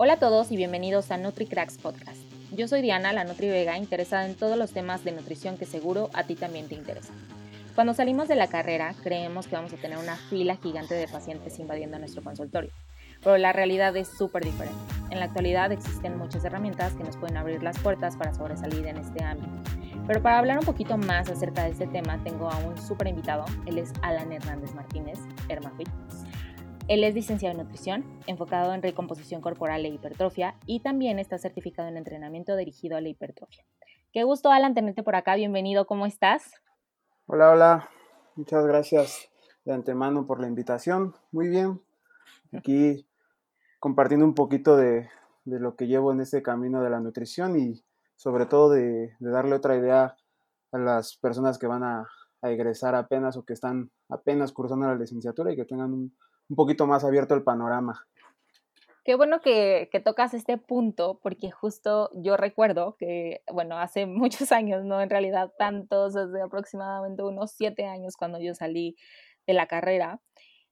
Hola a todos y bienvenidos a NutriCracks Podcast. Yo soy Diana, la Nutri Vega, interesada en todos los temas de nutrición que seguro a ti también te interesan. Cuando salimos de la carrera, creemos que vamos a tener una fila gigante de pacientes invadiendo nuestro consultorio, pero la realidad es súper diferente. En la actualidad existen muchas herramientas que nos pueden abrir las puertas para sobresalir en este ámbito. Pero para hablar un poquito más acerca de este tema, tengo a un súper invitado. Él es Alan Hernández Martínez, Hermafit. Él es licenciado en nutrición, enfocado en recomposición corporal e hipertrofia y también está certificado en entrenamiento dirigido a la hipertrofia. Qué gusto, Alan, tenerte por acá. Bienvenido, ¿cómo estás? Hola, hola. Muchas gracias de antemano por la invitación. Muy bien. Aquí compartiendo un poquito de, lo que llevo en este camino de la nutrición y sobre todo de, darle otra idea a las personas que van a, a egresar apenas o que están apenas cursando la licenciatura y que tengan un, un poquito más abierto el panorama. Qué bueno que, tocas este punto, porque justo yo recuerdo que, bueno, hace muchos años, no en realidad tantos, desde aproximadamente unos siete años cuando yo salí de la carrera,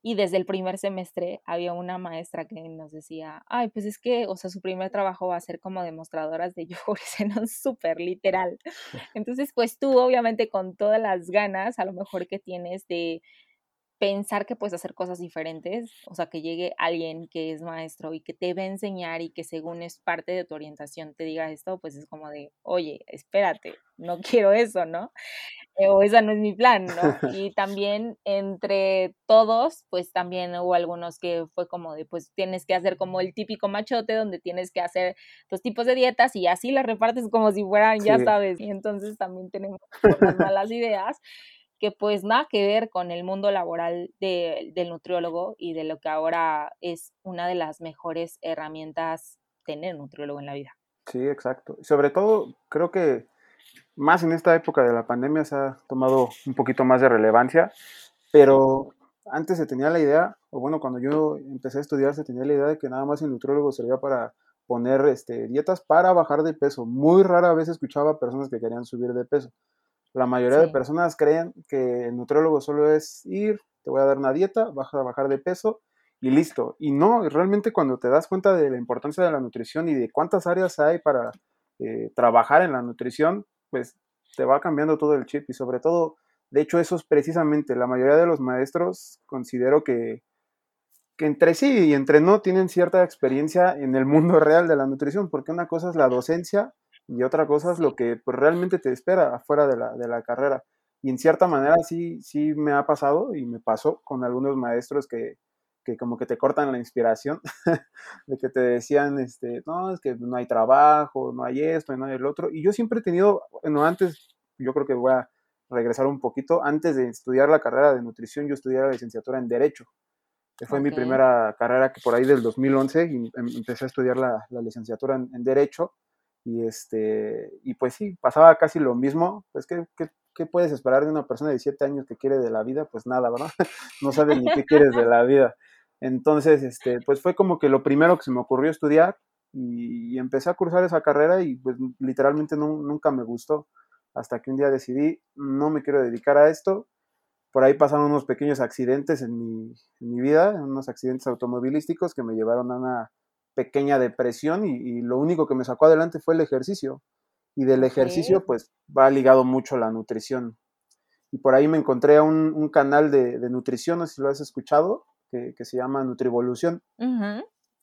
y desde el primer semestre había una maestra que nos decía, ay, pues es que, o sea, su primer trabajo va a ser como demostradoras de yogures, en súper literal. Entonces, pues tú, obviamente, con todas las ganas, a lo mejor que tienes de pensar que puedes hacer cosas diferentes, o sea, que llegue alguien que es maestro y que te va a enseñar y que según es parte de tu orientación te diga esto, pues es como de, oye, espérate, no quiero eso, ¿no? Eh, o esa no es mi plan, ¿no? Y también entre todos, pues también hubo algunos que fue como de, pues tienes que hacer como el típico machote donde tienes que hacer dos tipos de dietas y así las repartes como si fueran, ya sabes, y entonces también tenemos unas malas ideas que pues nada que ver con el mundo laboral del nutriólogo y de lo que ahora es una de las mejores herramientas tener nutriólogo en la vida. Sí, exacto. Sobre todo, creo que más en esta época de la pandemia se ha tomado un poquito más de relevancia, pero antes se tenía la idea, o bueno, cuando yo empecé a estudiar se tenía la idea de que nada más el nutriólogo servía para poner este, dietas para bajar de peso. Muy rara vez escuchaba personas que querían subir de peso. La mayoría de personas creen que el nutriólogo solo es ir, te voy a dar una dieta, vas a bajar de peso y listo. Y no, realmente cuando te das cuenta de la importancia de la nutrición y de cuántas áreas hay para eh, trabajar en la nutrición, pues te va cambiando todo el chip y sobre todo, de hecho eso es precisamente, la mayoría de los maestros considero que, que entre sí y entre no tienen cierta experiencia en el mundo real de la nutrición, porque una cosa es la docencia y otra cosa es lo que pues, realmente te espera afuera de la, de la carrera. Y en cierta manera sí, sí me ha pasado y me pasó con algunos maestros que, que como que te cortan la inspiración, de que te decían, este, no, es que no hay trabajo, no hay esto, no hay el otro. Y yo siempre he tenido, bueno, antes, yo creo que voy a regresar un poquito, antes de estudiar la carrera de nutrición, yo estudié la licenciatura en Derecho, que fue mi primera carrera que por ahí del 2011 y em, empecé a estudiar la, la licenciatura en, en, Derecho y, este, y pues sí, pasaba casi lo mismo. Pues, ¿qué, qué, puedes esperar de una persona de 17 años que quiere de la vida? Pues nada, ¿verdad? no sabes ni qué quieres de la vida. Entonces, este, pues fue como que lo primero que se me ocurrió estudiar y, empecé a cursar esa carrera y pues literalmente nunca me gustó. Hasta que un día decidí, no me quiero dedicar a esto. Por ahí pasaron unos pequeños accidentes en mi, en mi vida, unos accidentes automovilísticos que me llevaron a una pequeña depresión y, lo único que me sacó adelante fue el ejercicio. Y del ejercicio pues va ligado mucho la nutrición. Y por ahí me encontré a un, canal de, nutrición, no sé si lo has escuchado, que, se llama Nutrivolución.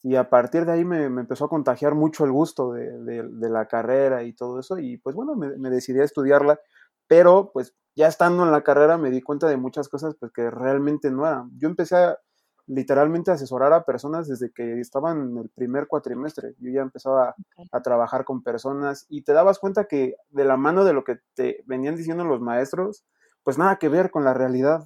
Y a partir de ahí me, empezó a contagiar mucho el gusto de, la carrera y todo eso. Y pues bueno, me, me, decidí a estudiarla. Pero pues ya estando en la carrera me di cuenta de muchas cosas pues que realmente no eran. Yo empecé a, literalmente asesorar a personas desde que estaban en el primer cuatrimestre. Yo ya empezaba a trabajar con personas y te dabas cuenta que de la mano de lo que te venían diciendo los maestros, pues nada que ver con la realidad.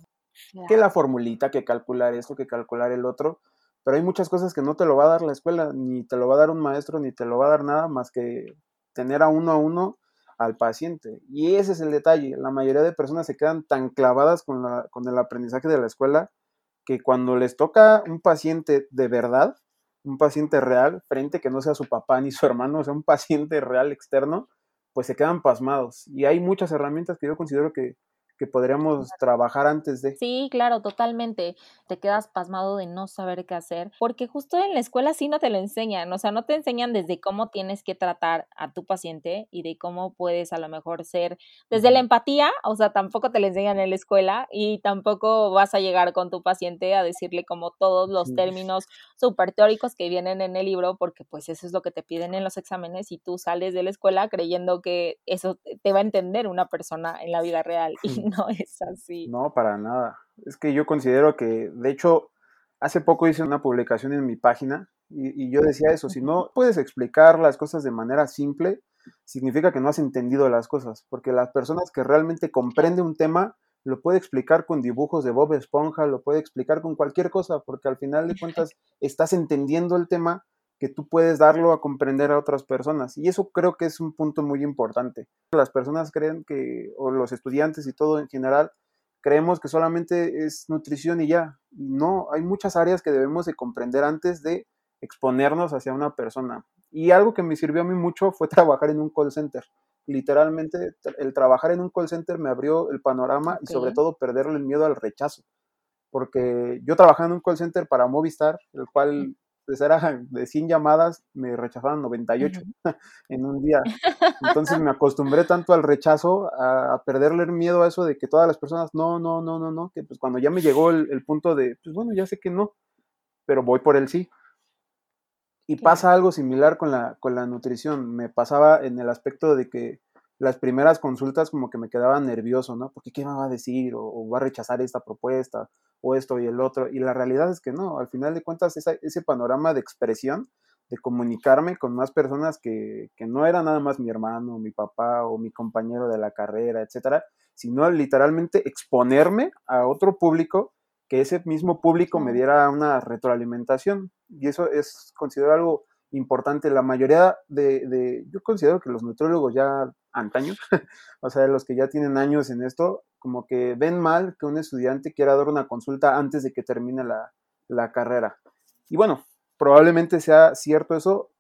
Que la formulita, que calcular esto, que calcular el otro, pero hay muchas cosas que no te lo va a dar la escuela, ni te lo va a dar un maestro, ni te lo va a dar nada más que tener a uno a uno al paciente. Y ese es el detalle. La mayoría de personas se quedan tan clavadas con, la, con el aprendizaje de la escuela que cuando les toca un paciente de verdad, un paciente real, frente que no sea su papá ni su hermano, o sea, un paciente real externo, pues se quedan pasmados. Y hay muchas herramientas que yo considero que, que podríamos trabajar antes de. Sí, claro, totalmente. Te quedas pasmado de no saber qué hacer, porque justo en la escuela sí no te lo enseñan, o sea, no te enseñan desde cómo tienes que tratar a tu paciente y de cómo puedes a lo mejor ser desde la empatía, o sea, tampoco te lo enseñan en la escuela y tampoco vas a llegar con tu paciente a decirle como todos los términos súper teóricos que vienen en el libro, porque pues eso es lo que te piden en los exámenes y tú sales de la escuela creyendo que eso te va a entender una persona en la vida real y no es así. No, para nada. Es que yo considero que, de hecho, hace poco hice una publicación en mi página y, yo decía eso, si no puedes explicar las cosas de manera simple, significa que no has entendido las cosas, porque las personas que realmente comprenden un tema lo puede explicar con dibujos de Bob Esponja, lo puede explicar con cualquier cosa, porque al final de cuentas estás entendiendo el tema que tú puedes darlo a comprender a otras personas. Y eso creo que es un punto muy importante. Las personas creen que, o los estudiantes y todo en general, creemos que solamente es nutrición y ya. Y no, hay muchas áreas que debemos de comprender antes de exponernos hacia una persona. Y algo que me sirvió a mí mucho fue trabajar en un call center. Literalmente, el trabajar en un call center me abrió el panorama y sobre todo perderle el miedo al rechazo. Porque yo trabajaba en un call center para Movistar, el cual pues era de 100 llamadas, me rechazaban 98 en un día. Entonces me acostumbré tanto al rechazo, a, perderle el miedo a eso de que todas las personas, no, no, no, no, no, que pues cuando ya me llegó el, punto de, pues bueno, ya sé que no, pero voy por el sí. Y pasa algo similar con la, con la nutrición. Me pasaba en el aspecto de que las primeras consultas como que me quedaba nervioso, ¿no? Porque qué me va a decir o, va a rechazar esta propuesta o esto y el otro. Y la realidad es que no, al final de cuentas ese panorama de expresión, de comunicarme con más personas que, que, no era nada más mi hermano, mi papá o mi compañero de la carrera, etcétera, sino literalmente exponerme a otro público que ese mismo público me diera una retroalimentación. Y eso es, considero algo importante. La mayoría de, de, yo considero que los nutriólogos ya antaños, o sea, los que ya tienen años en esto, como que ven mal que un estudiante quiera dar una consulta antes de que termine la, la carrera. Y bueno, probablemente sea cierto eso,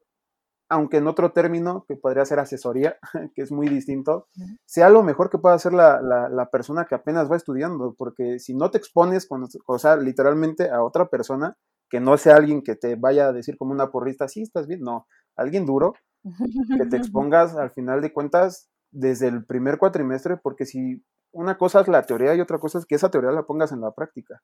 aunque en otro término, que podría ser asesoría, que es muy distinto, sea lo mejor que pueda hacer la, la, la, persona que apenas va estudiando, porque si no te expones, con, o sea, literalmente a otra persona, que no sea alguien que te vaya a decir como una porrista, sí, estás bien, no, alguien duro, que te expongas al final de cuentas desde el primer cuatrimestre, porque si una cosa es la teoría y otra cosa es que esa teoría la pongas en la práctica.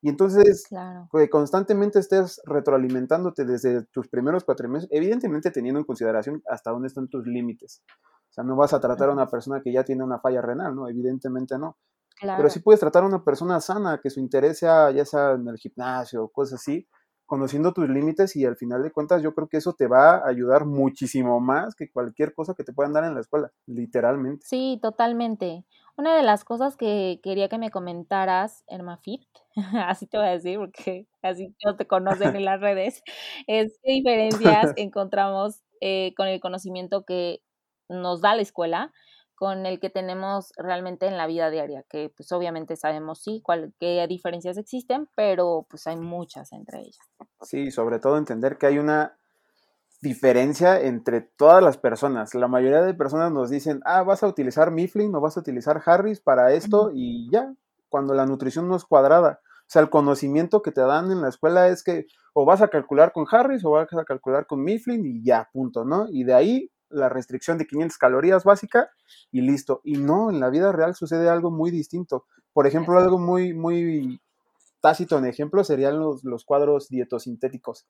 Y entonces, que constantemente estés retroalimentándote desde tus primeros cuatrimestres, evidentemente teniendo en consideración hasta dónde están tus límites. O sea, no vas a tratar a una persona que ya tiene una falla renal, ¿no? Evidentemente no. Pero sí puedes tratar a una persona sana, que su interés sea ya sea en el gimnasio o cosas así, conociendo tus límites y al final de cuentas yo creo que eso te va a ayudar muchísimo más que cualquier cosa que te puedan dar en la escuela, literalmente. Sí, totalmente. Una de las cosas que quería que me comentaras, Hermafit, así te voy a decir porque así no te conocen en las redes, es qué diferencias encontramos eh, con el conocimiento que nos da la escuela con el que tenemos realmente en la vida diaria, que pues obviamente sabemos sí cuál, qué diferencias existen, pero pues hay muchas entre ellas. Sí, sobre todo entender que hay una diferencia entre todas las personas. La mayoría de personas nos dicen, ah, vas a utilizar Mifflin o vas a utilizar Harris para esto y ya, cuando la nutrición no es cuadrada. O sea, el conocimiento que te dan en la escuela es que o vas a calcular con Harris o vas a calcular con Mifflin y ya, punto, ¿no? Y de ahí la restricción de 500 calorías básica y listo. Y no, en la vida real sucede algo muy distinto. Por ejemplo, algo muy, muy tácito en ejemplo serían los, los cuadros dietosintéticos,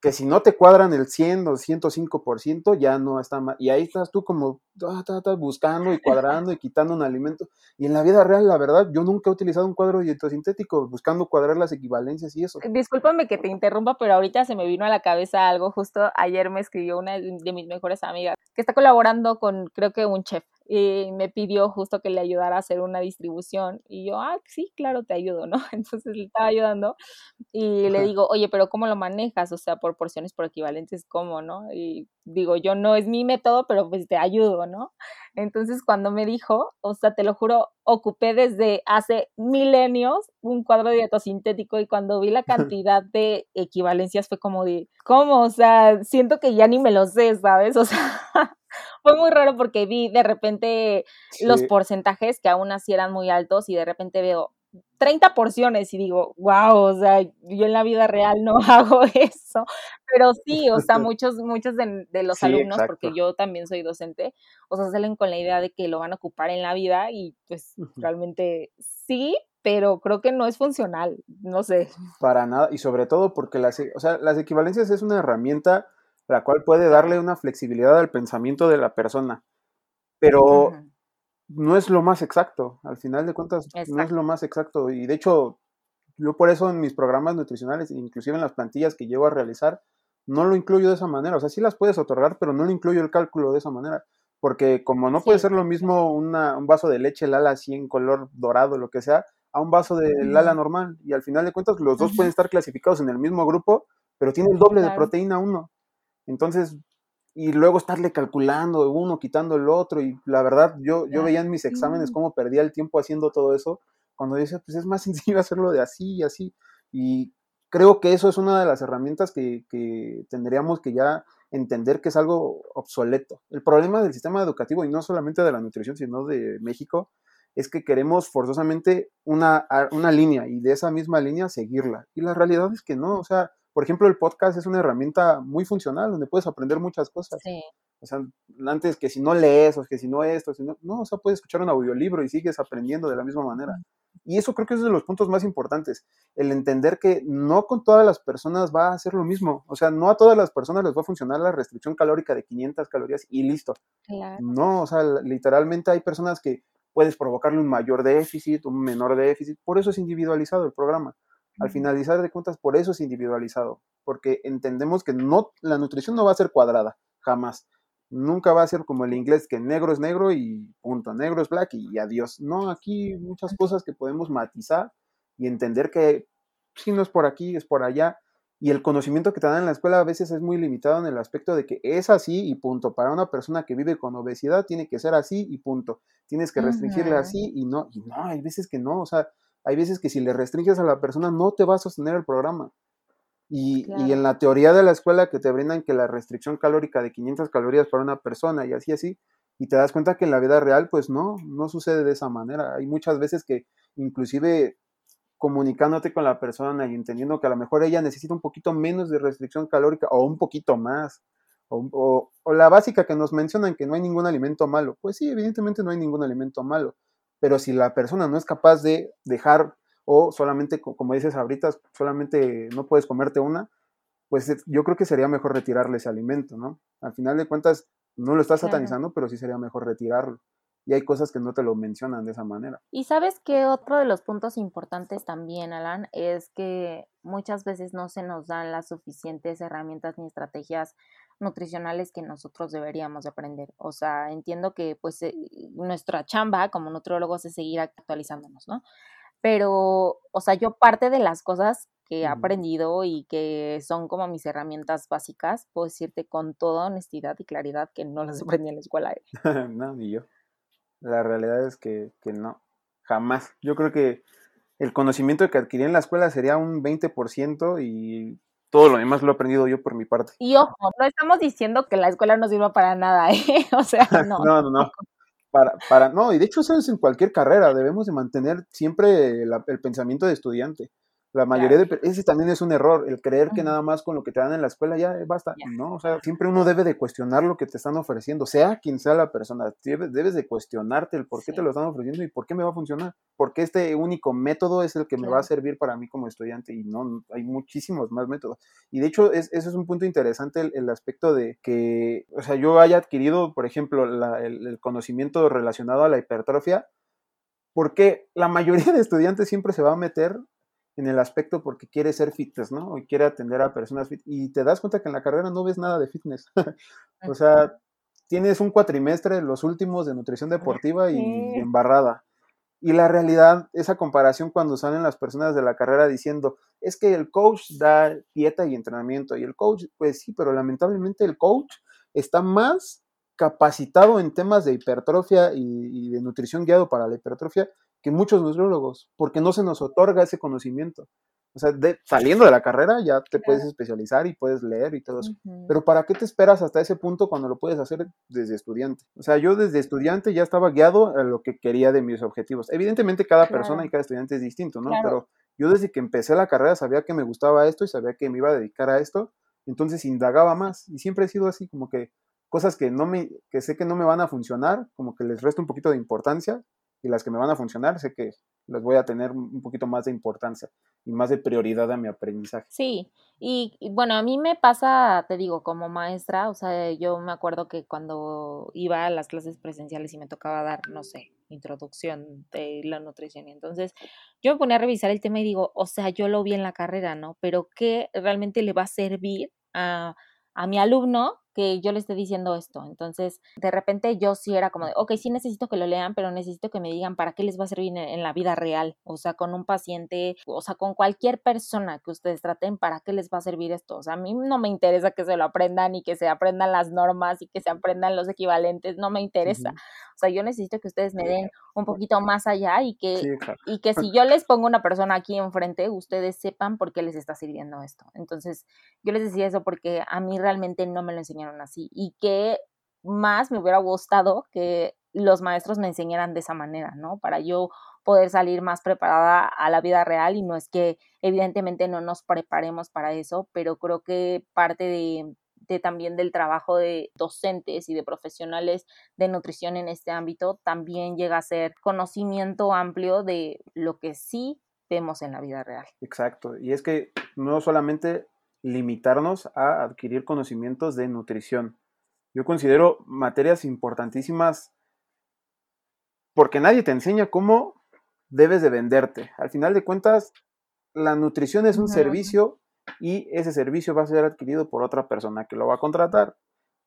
que si no te cuadran el 100 o 105%, ya no está mal. Y ahí estás tú como buscando y cuadrando y quitando un alimento. Y en la vida real, la verdad, yo nunca he utilizado un cuadro dietosintético buscando cuadrar las equivalencias y eso. Discúlpame que te interrumpa, pero ahorita se me vino a la cabeza algo. Justo ayer me escribió una de mis mejores amigas que está colaborando con, creo que un chef y me pidió justo que le ayudara a hacer una distribución y yo, ah, sí, claro, te ayudo, ¿no? Entonces le estaba ayudando y le digo, oye, pero ¿cómo lo manejas? O sea, por porciones, por equivalentes, ¿cómo, no? Y digo, yo no es mi método, pero pues te ayudo, ¿no? Entonces cuando me dijo, o sea, te lo juro, ocupé desde hace milenios un cuadro dietosintético y cuando vi la cantidad de equivalencias fue como de, ¿cómo? O sea, siento que ya ni me lo sé, ¿sabes? O sea, fue muy raro porque vi de repente los porcentajes que aún así eran muy altos y de repente veo 30 porciones y digo, wow, o sea, yo en la vida real no hago eso, pero sí, o sea, muchos, muchos de, los alumnos, porque yo también soy docente, o sea, salen con la idea de que lo van a ocupar en la vida y pues realmente sí, pero creo que no es funcional, no sé. Para nada, y sobre todo porque las, o sea, las equivalencias es una herramienta la cual puede darle una flexibilidad al pensamiento de la persona, pero no es lo más exacto, al final de cuentas no es lo más exacto. Y de hecho, yo por eso en mis programas nutricionales, inclusive en las plantillas que llego a realizar, no lo incluyo de esa manera. O sea, sí las puedes otorgar, pero no lo incluyo el cálculo de esa manera. Porque como no puede ser lo mismo un vaso de leche Lala así en color dorado, lo que sea, a un vaso de Lala normal. Y al final de cuentas los dos pueden estar clasificados en el mismo grupo, pero tiene el doble de proteína uno. Entonces, y luego estarle calculando uno, quitando el otro, y la verdad, yo, yo veía en mis exámenes cómo perdía el tiempo haciendo todo eso, cuando decía, pues es más sencillo hacerlo de así y así, y creo que eso es una de las herramientas que, que tendríamos que ya entender que es algo obsoleto. El problema del sistema educativo, y no solamente de la nutrición, sino de México, es que queremos forzosamente una, una línea y de esa misma línea seguirla. Y la realidad es que no, o sea, por ejemplo, el podcast es una herramienta muy funcional donde puedes aprender muchas cosas. Sí. O sea, antes que si no lees o que si no esto, si no, no, o sea, puedes escuchar un audiolibro y sigues aprendiendo de la misma manera. Y eso creo que es de los puntos más importantes, el entender que no con todas las personas va a ser lo mismo. O sea, no a todas las personas les va a funcionar la restricción calórica de 500 calorías y listo. No, o sea, literalmente hay personas que puedes provocarle un mayor déficit, un menor déficit, por eso es individualizado el programa. Al finalizar de cuentas, por eso es individualizado, porque entendemos que no, la nutrición no va a ser cuadrada, jamás. Nunca va a ser como el inglés, que negro es negro y punto, negro es black y adiós. No, aquí muchas cosas que podemos matizar y entender que si no es por aquí, es por allá. Y el conocimiento que te dan en la escuela a veces es muy limitado en el aspecto de que es así y punto. Para una persona que vive con obesidad tiene que ser así y punto. Tienes que restringirle así y no, y no, hay veces que no. O sea, hay veces que si le restringes a la persona no te va a sostener el programa. Y, en la teoría de la escuela que te brindan que la restricción calórica de 500 calorías para una persona y así, así, y te das cuenta que en la vida real, pues no, no sucede de esa manera. Hay muchas veces que inclusive comunicándote con la persona y entendiendo que a lo mejor ella necesita un poquito menos de restricción calórica o un poquito más, o, o la básica que nos mencionan que no hay ningún alimento malo. Pues sí, evidentemente no hay ningún alimento malo, pero si la persona no es capaz de dejar o solamente, como dices ahorita, solamente no puedes comerte una, pues yo creo que sería mejor retirarle ese alimento, ¿no? Al final de cuentas, no lo estás satanizando, pero sí sería mejor retirarlo. Y hay cosas que no te lo mencionan de esa manera. Y sabes que otro de los puntos importantes también, Alan, es que muchas veces no se nos dan las suficientes herramientas ni estrategias nutricionales que nosotros deberíamos aprender. O sea, entiendo que pues eh, nuestra chamba como nutriólogos es seguir actualizándonos, ¿no? Pero, o sea, yo parte de las cosas que he aprendido y que son como mis herramientas básicas, puedo decirte con toda honestidad y claridad que no las aprendí en la escuela. ¿eh? no, ni yo. La realidad es que, que no, jamás. Yo creo que el conocimiento que adquirí en la escuela sería un 20% y todo lo demás lo he aprendido yo por mi parte. Y ojo, no estamos diciendo que la escuela no sirva para nada, ¿eh? O sea, no. no, no, no. Para, para, no, y de hecho eso es en cualquier carrera, debemos de mantener siempre el pensamiento de estudiante. La mayoría de ese también es un error, el creer que nada más con lo que te dan en la escuela ya basta, ¿no? O sea, siempre uno debe de cuestionar lo que te están ofreciendo, sea quien sea la persona, debes, de cuestionarte el por qué te lo están ofreciendo y por qué me va a funcionar, porque este único método es el que me va a servir para mí como estudiante y no, hay muchísimos más métodos. Y de hecho, es, ese es un punto interesante el, aspecto de que, o sea, yo haya adquirido, por ejemplo, el, el conocimiento relacionado a la hipertrofia, porque la mayoría de estudiantes siempre se va a meter en el aspecto porque quiere ser fitness, ¿no? Y quiere atender a personas fit. Y te das cuenta que en la carrera no ves nada de fitness. o sea, tienes un cuatrimestre, los últimos de nutrición deportiva y embarrada. Y la realidad, esa comparación cuando salen las personas de la carrera diciendo, es que el coach da dieta y entrenamiento. Y el coach, pues sí, pero lamentablemente el coach está más capacitado en temas de hipertrofia y, y de nutrición guiado para la hipertrofia que muchos nutriólogos, porque no se nos otorga ese conocimiento. O sea, de, saliendo de la carrera ya te puedes especializar y puedes leer y todo eso. Pero ¿para qué te esperas hasta ese punto cuando lo puedes hacer desde estudiante? O sea, yo desde estudiante ya estaba guiado a lo que quería de mis objetivos. Evidentemente cada persona y cada estudiante es distinto, ¿no? Pero yo desde que empecé la carrera sabía que me gustaba esto y sabía que me iba a dedicar a esto, entonces indagaba más y siempre he sido así como que cosas que no me que sé que no me van a funcionar, como que les resto un poquito de importancia y las que me van a funcionar sé que les voy a tener un poquito más de importancia y más de prioridad a mi aprendizaje. Sí, y, bueno, a mí me pasa, te digo, como maestra, o sea, yo me acuerdo que cuando iba a las clases presenciales y me tocaba dar, no sé, introducción de la nutrición, y entonces yo me ponía a revisar el tema y digo, o sea, yo lo vi en la carrera, ¿no? Pero ¿qué realmente le va a servir a, a mi alumno que yo le esté diciendo esto. Entonces, de repente yo sí era como de, ok, sí necesito que lo lean, pero necesito que me digan para qué les va a servir en, la vida real. O sea, con un paciente, o sea, con cualquier persona que ustedes traten, para qué les va a servir esto. O sea, a mí no me interesa que se lo aprendan y que se aprendan las normas y que se aprendan los equivalentes, no me interesa. O sea, yo necesito que ustedes me den un poquito más allá y que, y que si yo les pongo una persona aquí enfrente, ustedes sepan por qué les está sirviendo esto. Entonces, yo les decía eso porque a mí realmente no me lo enseñaron así y que más me hubiera gustado que los maestros me enseñaran de esa manera, ¿no? Para yo poder salir más preparada a la vida real y no es que evidentemente no nos preparemos para eso, pero creo que parte de, también del trabajo de docentes y de profesionales de nutrición en este ámbito, también llega a ser conocimiento amplio de lo que sí vemos en la vida real. Exacto, y es que no solamente limitarnos a adquirir conocimientos de nutrición. Yo considero materias importantísimas porque nadie te enseña cómo debes de venderte. Al final de cuentas, la nutrición es un servicio y ese servicio va a ser adquirido por otra persona que lo va a contratar.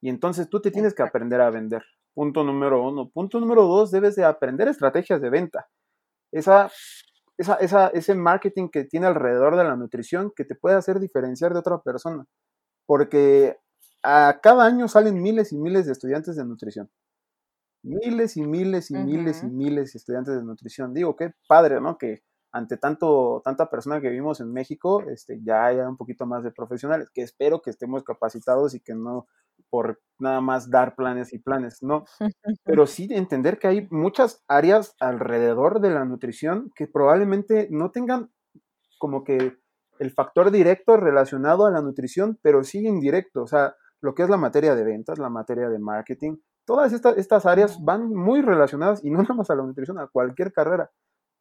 Y entonces tú te tienes que aprender a vender. Punto número uno. Punto número dos, debes de aprender estrategias de venta. Esa, esa, esa, ese marketing que tiene alrededor de la nutrición que te puede hacer diferenciar de otra persona. Porque a cada año salen miles y miles de estudiantes de nutrición. Miles y miles y miles y miles de estudiantes de nutrición. Digo, qué padre, ¿no? Que ante tanto, tanta persona que vivimos en México, este, ya haya un poquito más de profesionales, que espero que estemos capacitados y que no por nada más dar planes y planes, no, pero sí entender que hay muchas áreas alrededor de la nutrición que probablemente no tengan como que el factor directo relacionado a la nutrición, pero sí indirecto, o sea, lo que es la materia de ventas, la materia de marketing, todas estas, estas áreas van muy relacionadas y no nada más a la nutrición, a cualquier carrera.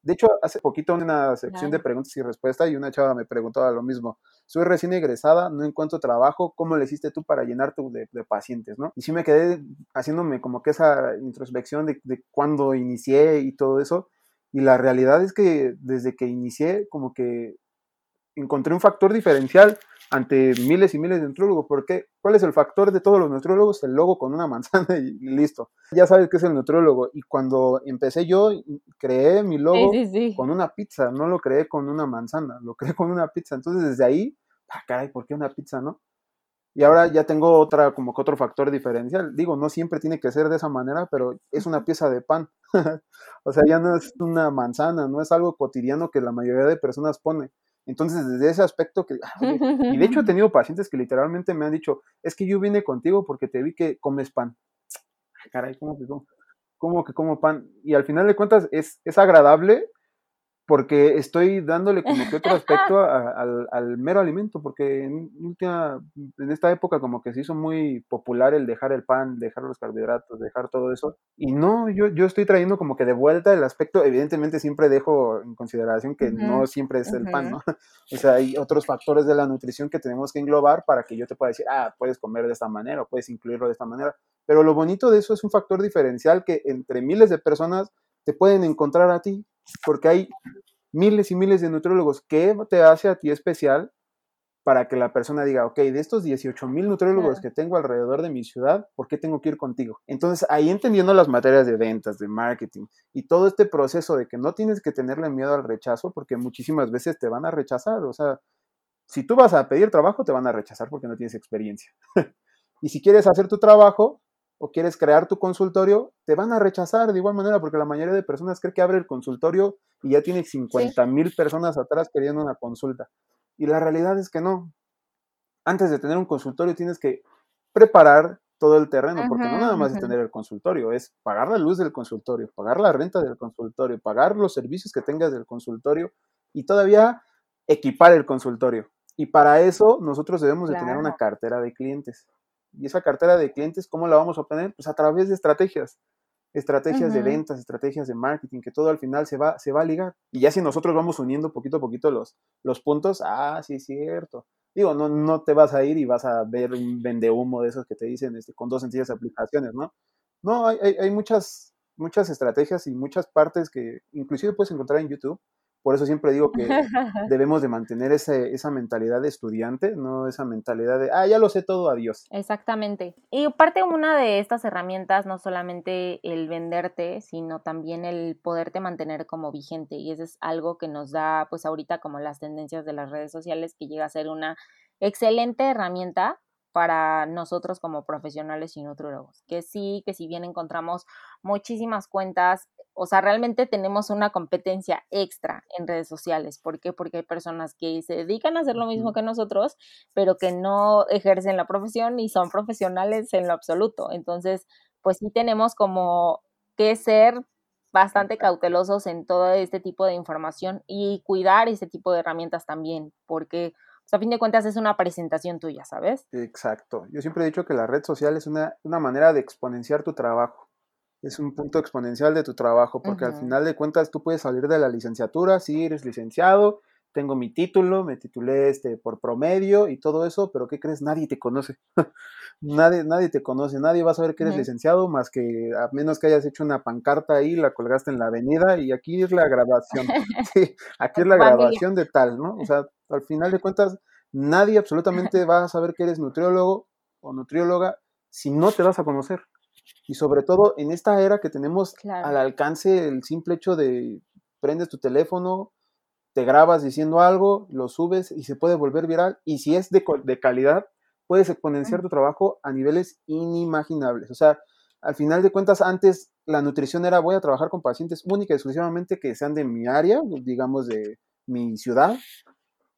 De hecho, hace poquito en una sección de preguntas y respuestas y una chava me preguntaba lo mismo. Soy recién egresada, no encuentro trabajo, ¿cómo le hiciste tú para llenarte de, de pacientes, no? Y sí me quedé haciéndome como que esa introspección de, de cuándo inicié y todo eso. Y la realidad es que desde que inicié, como que encontré un factor diferencial ante miles y miles de nutrólogos. porque ¿Cuál es el factor de todos los nutrólogos? El logo con una manzana y, listo. Ya sabes qué es el nutrólogo. Y cuando empecé yo, creé mi logo con una pizza, no lo creé con una manzana, lo creé con una pizza. Entonces desde ahí, ah, caray, ¿por qué una pizza, no? Y ahora ya tengo otra, como que otro factor diferencial. Digo, no siempre tiene que ser de esa manera, pero es una pieza de pan. o sea, ya no es una manzana, no es algo cotidiano que la mayoría de personas pone. Entonces, desde ese aspecto que, ah, y de hecho he tenido pacientes que literalmente me han dicho, es que yo vine contigo porque te vi que comes pan. caray, ¿cómo que, cómo, que como pan? Y al final de cuentas es, es agradable porque estoy dándole como que otro aspecto al, mero alimento, porque en, en esta época como que se hizo muy popular el dejar el pan, dejar los carbohidratos, dejar todo eso, y no, yo, yo estoy trayendo como que de vuelta el aspecto, evidentemente siempre dejo en consideración que no siempre es el pan, ¿no? o sea, hay otros factores de la nutrición que tenemos que englobar para que yo te pueda decir, ah, puedes comer de esta manera o puedes incluirlo de esta manera, pero lo bonito de eso es un factor diferencial que entre miles de personas te pueden encontrar a ti, porque hay miles y miles de nutriólogos. ¿Qué te hace a ti especial para que la persona diga, ok, de estos 18 mil nutriólogos que tengo alrededor de mi ciudad, ¿por qué tengo que ir contigo? Entonces, ahí entendiendo las materias de ventas, de marketing y todo este proceso de que no tienes que tenerle miedo al rechazo, porque muchísimas veces te van a rechazar, o sea, si tú vas a pedir trabajo, te van a rechazar porque no tienes experiencia. y si quieres hacer tu trabajo, o quieres crear tu consultorio, te van a rechazar de igual manera porque la mayoría de personas cree que abre el consultorio y ya tiene 50 mil personas atrás queriendo una consulta. Y la realidad es que no. Antes de tener un consultorio tienes que preparar todo el terreno, porque no nada más es tener el consultorio, es pagar la luz del consultorio, pagar la renta del consultorio, pagar los servicios que tengas del consultorio y todavía equipar el consultorio. Y para eso nosotros debemos de tener una cartera de clientes. Y esa cartera de clientes, ¿cómo la vamos a obtener? Pues a través de estrategias, estrategias de ventas, estrategias de marketing, que todo al final se va, se va a ligar. Y ya si nosotros vamos uniendo poquito a poquito los, los puntos, ah, sí, es cierto. Digo, no, no te vas a ir y vas a ver un vende humo de esos que te dicen este, con dos sencillas aplicaciones, ¿no? No, hay, hay, muchas, muchas estrategias y muchas partes que inclusive puedes encontrar en YouTube. Por eso siempre digo que debemos de mantener ese, esa mentalidad de estudiante, no esa mentalidad de, ah, ya lo sé todo, adiós. Exactamente. Y parte una de estas herramientas, no solamente el venderte, sino también el poderte mantener como vigente. Y eso es algo que nos da, pues ahorita como las tendencias de las redes sociales, que llega a ser una excelente herramienta para nosotros como profesionales y nutrólogos. Que sí, que si bien encontramos muchísimas cuentas, o sea, realmente tenemos una competencia extra en redes sociales. ¿Por qué? Porque hay personas que se dedican a hacer lo mismo que nosotros, pero que no ejercen la profesión y son profesionales en lo absoluto. Entonces, pues sí tenemos como que ser bastante cautelosos en todo este tipo de información y cuidar este tipo de herramientas también, porque a fin de cuentas es una presentación tuya, ¿sabes? Exacto. Yo siempre he dicho que la red social es una, una manera de exponenciar tu trabajo. Es un punto exponencial de tu trabajo, porque al final de cuentas tú puedes salir de la licenciatura, si eres licenciado, tengo mi título, me titulé este por promedio y todo eso, pero ¿qué crees? Nadie te conoce. nadie, nadie te conoce, nadie va a saber que eres licenciado, más que a menos que hayas hecho una pancarta ahí, la colgaste en la avenida y aquí es la grabación. sí, aquí es la grabación de tal, ¿no? O sea, al final de cuentas, nadie absolutamente va a saber que eres nutriólogo o nutrióloga si no te vas a conocer. Y sobre todo en esta era que tenemos al alcance el simple hecho de prendes tu teléfono, te grabas diciendo algo, lo subes y se puede volver viral. Y si es de, de calidad, puedes exponenciar tu trabajo a niveles inimaginables. O sea, al final de cuentas, antes la nutrición era voy a trabajar con pacientes únicas y exclusivamente que sean de mi área, digamos de mi ciudad,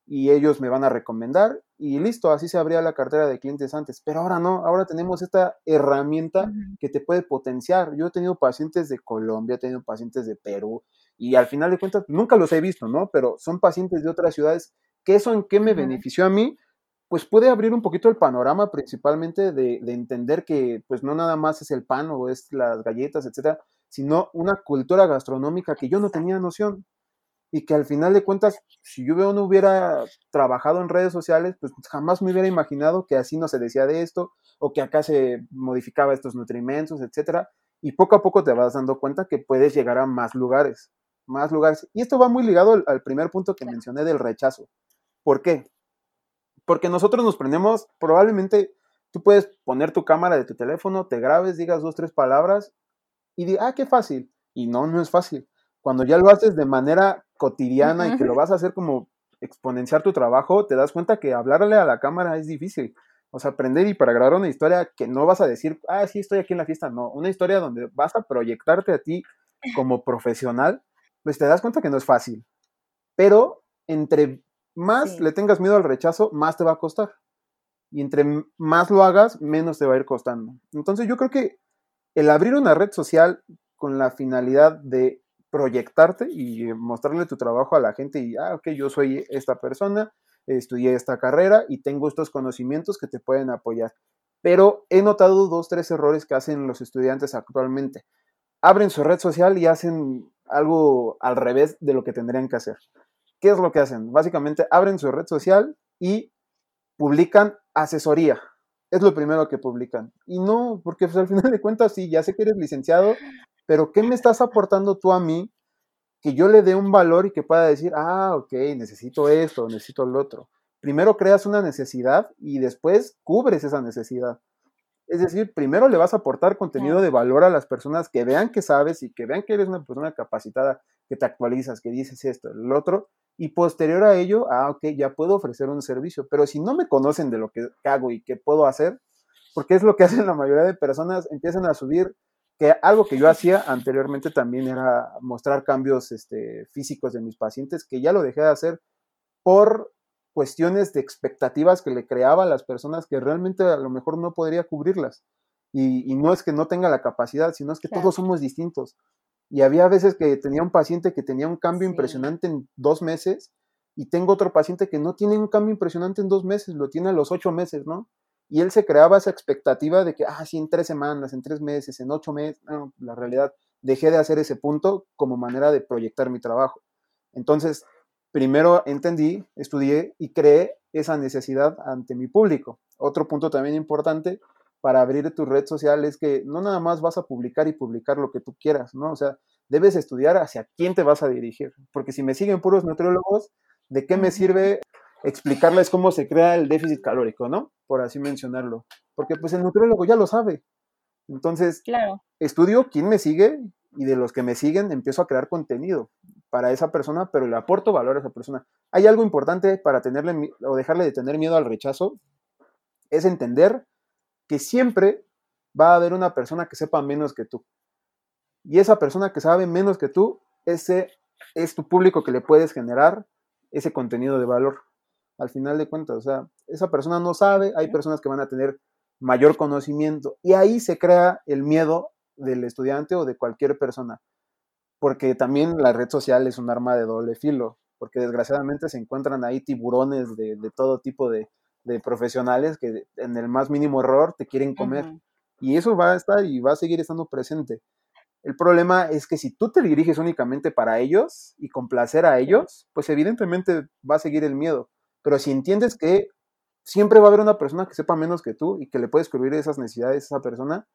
y ellos me van a recomendar y listo, así se abría la cartera de clientes antes. Pero ahora no, ahora tenemos esta herramienta que te puede potenciar. Yo he tenido pacientes de Colombia, he tenido pacientes de Perú y al final de cuentas nunca los he visto, ¿no? Pero son pacientes de otras ciudades. ¿Qué eso en qué me benefició a mí? Pues puede abrir un poquito el panorama principalmente de, de entender que pues no nada más es el pan o es las galletas, etcétera, sino una cultura gastronómica que yo no tenía noción y que al final de cuentas, si yo no hubiera trabajado en redes sociales, pues jamás me hubiera imaginado que así no se decía de esto, o que acá se modificaba estos nutrimentos, etcétera. Y poco a poco te vas dando cuenta que puedes llegar a más lugares, más lugares. Y esto va muy ligado al, primer punto que mencioné del rechazo. ¿Por qué? Porque nosotros nos prendemos, probablemente tú puedes poner tu cámara de tu teléfono, te grabes, digas dos, tres palabras y digas, ah, qué fácil. Y no, no es fácil. Cuando ya lo haces de manera cotidiana y que lo vas a hacer como exponenciar tu trabajo, te das cuenta que hablarle a la cámara es difícil. O sea, aprender y para grabar una historia que no vas a decir, ah, sí, estoy aquí en la fiesta, no, una historia donde vas a proyectarte a ti como profesional, pues te das cuenta que no es fácil. Pero entre más le tengas miedo al rechazo, más te va a costar. Y entre más lo hagas, menos te va a ir costando. Entonces yo creo que el abrir una red social con la finalidad de proyectarte y mostrarle tu trabajo a la gente y, ah, ok, yo soy esta persona, estudié esta carrera y tengo estos conocimientos que te pueden apoyar. Pero he notado dos, tres errores que hacen los estudiantes actualmente. Abren su red social y hacen algo al revés de lo que tendrían que hacer. ¿Qué es lo que hacen? Básicamente abren su red social y publican asesoría. Es lo primero que publican. Y no, porque pues, al final de cuentas, sí, ya sé que eres licenciado, pero ¿qué me estás aportando tú a mí que yo le dé un valor y que pueda decir, ah, ok, necesito esto, necesito lo otro? Primero creas una necesidad y después cubres esa necesidad. Es decir, primero le vas a aportar contenido de valor a las personas que vean que sabes y que vean que eres una persona capacitada, que te actualizas, que dices esto, el otro, y posterior a ello, ah, ok, ya puedo ofrecer un servicio, pero si no me conocen de lo que hago y que puedo hacer, porque es lo que hacen la mayoría de personas, empiezan a subir que algo que yo hacía anteriormente también era mostrar cambios este, físicos de mis pacientes, que ya lo dejé de hacer por cuestiones de expectativas que le creaba a las personas que realmente a lo mejor no podría cubrirlas. Y, no es que no tenga la capacidad, sino es que todos somos distintos. Y había veces que tenía un paciente que tenía un cambio impresionante en dos meses y tengo otro paciente que no tiene un cambio impresionante en dos meses, lo tiene a los ocho meses, ¿no? Y él se creaba esa expectativa de que, ah, sí, en tres semanas, en tres meses, en ocho meses. No, la realidad, dejé de hacer ese punto como manera de proyectar mi trabajo. Entonces, primero entendí, estudié y creé esa necesidad ante mi público. Otro punto también importante para abrir tu red social es que no nada más vas a publicar y publicar lo que tú quieras, ¿no? O sea, debes estudiar hacia quién te vas a dirigir. Porque si me siguen puros nutriólogos, ¿de qué me sirve explicarles cómo se crea el déficit calórico, ¿no? Por así mencionarlo. Porque pues el nutriólogo ya lo sabe. Entonces, claro. estudio quién me sigue y de los que me siguen empiezo a crear contenido para esa persona, pero le aporto valor a esa persona. Hay algo importante para tenerle o dejarle de tener miedo al rechazo, es entender que siempre va a haber una persona que sepa menos que tú. Y esa persona que sabe menos que tú, ese es tu público que le puedes generar ese contenido de valor al final de cuentas. O sea, esa persona no sabe, hay personas que van a tener mayor conocimiento y ahí se crea el miedo del estudiante o de cualquier persona, porque también la red social es un arma de doble filo, porque desgraciadamente se encuentran ahí tiburones de, todo tipo de, profesionales que en el más mínimo error te quieren comer. Y eso va a estar y va a seguir estando presente. El problema es que si tú te diriges únicamente para ellos y complacer a ellos, pues evidentemente va a seguir el miedo. Pero si entiendes que siempre va a haber una persona que sepa menos que tú y que le puedes cubrir esas necesidades a esa persona,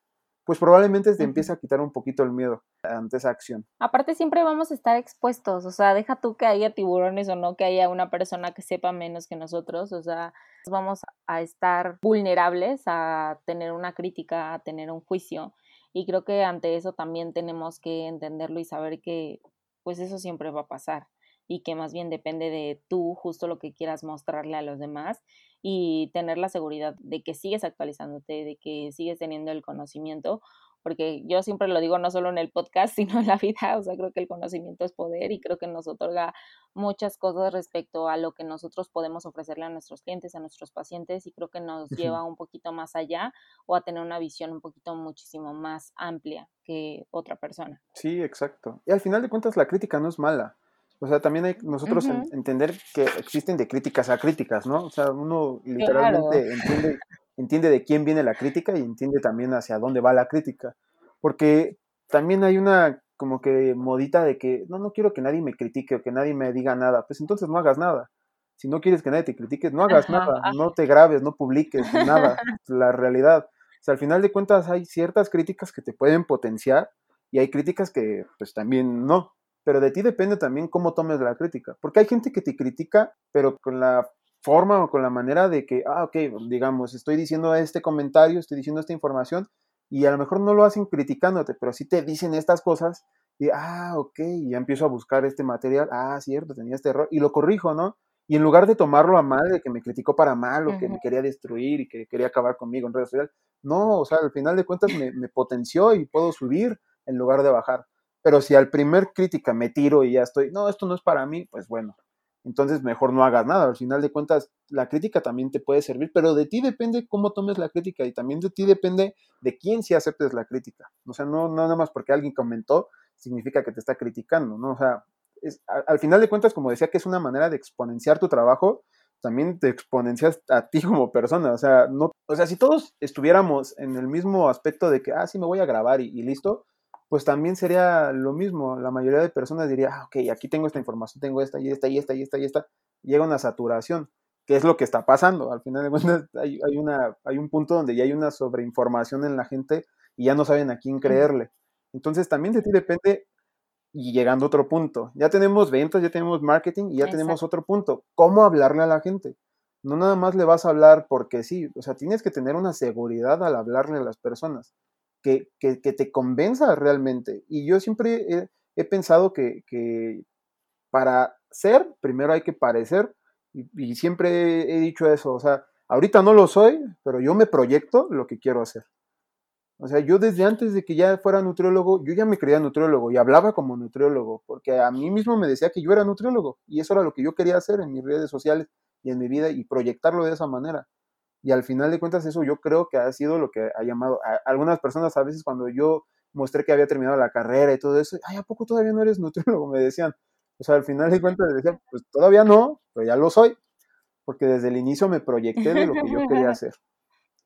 pues probablemente te empieza a quitar un poquito el miedo ante esa acción. Aparte siempre vamos a estar expuestos, o sea, deja tú que haya tiburones o no, que haya una persona que sepa menos que nosotros, o sea, vamos a estar vulnerables a tener una crítica, a tener un juicio, y creo que ante eso también tenemos que entenderlo y saber que pues eso siempre va a pasar y que más bien depende de tú, justo lo que quieras mostrarle a los demás y tener la seguridad de que sigues actualizándote, de que sigues teniendo el conocimiento, porque yo siempre lo digo no solo en el podcast, sino en la vida, o sea, creo que el conocimiento es poder y creo que nos otorga muchas cosas respecto a lo que nosotros podemos ofrecerle a nuestros clientes, a nuestros pacientes y creo que nos lleva un poquito más allá o a tener una visión un poquito muchísimo más amplia que otra persona. Sí, exacto. Y al final de cuentas la crítica no es mala. O sea, también hay nosotros entender que existen de críticas a críticas, ¿no? O sea, uno literalmente entiende, entiende de quién viene la crítica y entiende también hacia dónde va la crítica. Porque también hay una como que modita de que no, no quiero que nadie me critique o que nadie me diga nada. Pues entonces no hagas nada. Si no quieres que nadie te critique, no hagas nada, no te grabes, no publiques, nada. la realidad. O sea, al final de cuentas hay ciertas críticas que te pueden potenciar y hay críticas que pues también no pero de ti depende también cómo tomes la crítica, porque hay gente que te critica, pero con la forma o con la manera de que, ah, ok, digamos, estoy diciendo este comentario, estoy diciendo esta información, y a lo mejor no lo hacen criticándote, pero sí te dicen estas cosas, y, ah, ok, y ya empiezo a buscar este material, ah, cierto, tenía este error, y lo corrijo, ¿no? Y en lugar de tomarlo a mal, de que me criticó para mal, o que me quería destruir y que quería acabar conmigo en redes sociales, no, o sea, al final de cuentas me, me potenció y puedo subir en lugar de bajar. Pero si al primer crítica me tiro y ya estoy, no, esto no es para mí, pues bueno, entonces mejor no hagas nada. Al final de cuentas, la crítica también te puede servir, pero de ti depende cómo tomes la crítica y también de ti depende de quién sí aceptes la crítica. O sea, no, nada más porque alguien comentó significa que te está criticando, ¿no? O sea, es, al final de cuentas, como decía, que es una manera de exponenciar tu trabajo, también te exponencias a ti como persona. O sea, no, o sea, si todos estuviéramos en el mismo aspecto de que, ah, sí, me voy a grabar y listo, pues también sería lo mismo. La mayoría de personas diría, ah, ok, aquí tengo esta información, tengo esta y esta y esta y esta y esta. Llega una saturación, que es lo que está pasando. Al final de cuentas, hay, una, hay un punto donde ya hay una sobreinformación en la gente y ya no saben a quién creerle. Entonces también de ti depende y llegando a otro punto. Ya tenemos ventas, ya tenemos marketing y ya tenemos otro punto. ¿Cómo hablarle a la gente? No nada más le vas a hablar porque sí, o sea, tienes que tener una seguridad al hablarle a las personas que, te convenza realmente. Y yo siempre he, pensado que, para ser, primero hay que parecer, y, siempre he dicho eso, o sea, Ahorita no lo soy, pero yo me proyecto lo que quiero hacer. O sea, yo desde antes de que ya fuera nutriólogo, yo ya me creía nutriólogo y hablaba como nutriólogo, porque a mí mismo me decía que yo era nutriólogo y eso era lo que yo quería hacer en mis redes sociales y en mi vida y proyectarlo de esa manera. Y al final de cuentas eso yo creo que ha sido lo que ha llamado a algunas personas a veces cuando yo mostré que había terminado la carrera y todo eso, ay, ¿a poco todavía no eres nutriólogo? Me decían. O sea, al final de cuentas decían, pues todavía no, pero ya lo soy, porque desde el inicio me proyecté de lo que yo quería hacer.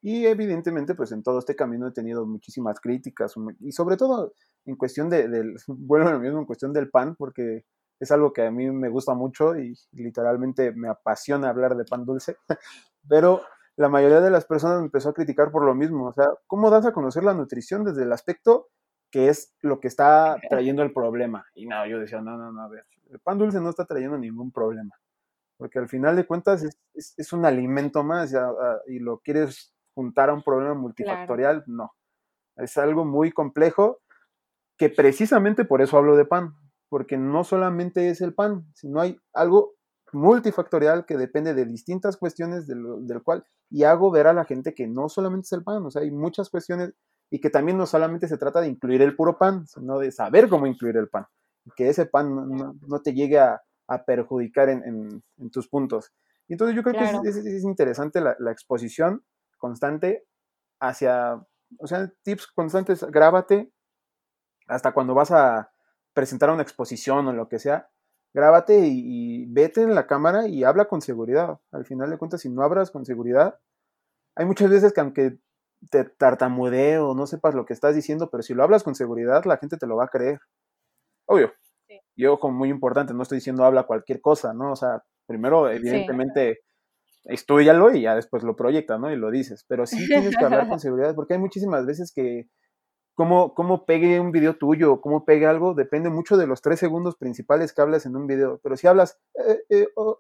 Y evidentemente, pues en todo este camino he tenido muchísimas críticas, y sobre todo en cuestión de, del, bueno, lo mismo en cuestión del pan, porque es algo que a mí me gusta mucho y literalmente me apasiona hablar de pan dulce, pero la mayoría de las personas me empezó a criticar por lo mismo, o sea, ¿cómo das a conocer la nutrición desde el aspecto que es lo que está trayendo el problema? Y no, yo decía, no, no, no, a ver, el pan dulce no está trayendo ningún problema, porque al final de cuentas es, es, un alimento más y lo quieres juntar a un problema multifactorial, no. Es algo muy complejo que precisamente por eso hablo de pan, porque no solamente es el pan, sino hay algo multifactorial que depende de distintas cuestiones del, cual, y hago ver a la gente que no solamente es el pan, o sea, hay muchas cuestiones y que también no solamente se trata de incluir el puro pan, sino de saber cómo incluir el pan, que ese pan no, te llegue a, perjudicar en, tus puntos. Y entonces yo creo que es, interesante la, la, exposición constante hacia, o sea, tips constantes, grábate hasta cuando vas a presentar una exposición o lo que sea, grábate y, vete en la cámara y habla con seguridad. Al final de cuentas, si no hablas con seguridad, hay muchas veces que aunque te tartamudee o no sepas lo que estás diciendo, pero si lo hablas con seguridad, la gente te lo va a creer. Obvio. Yo, como muy importante, no estoy diciendo habla cualquier cosa, ¿no? O sea, primero, evidentemente, estudialo y ya después lo proyectas, ¿no? Y lo dices. Pero sí tienes que hablar con seguridad, porque hay muchísimas veces que cómo, cómo pegue un video tuyo, cómo pegue algo, depende mucho de los tres segundos principales que hablas en un video. Pero si hablas, eh, eh, oh,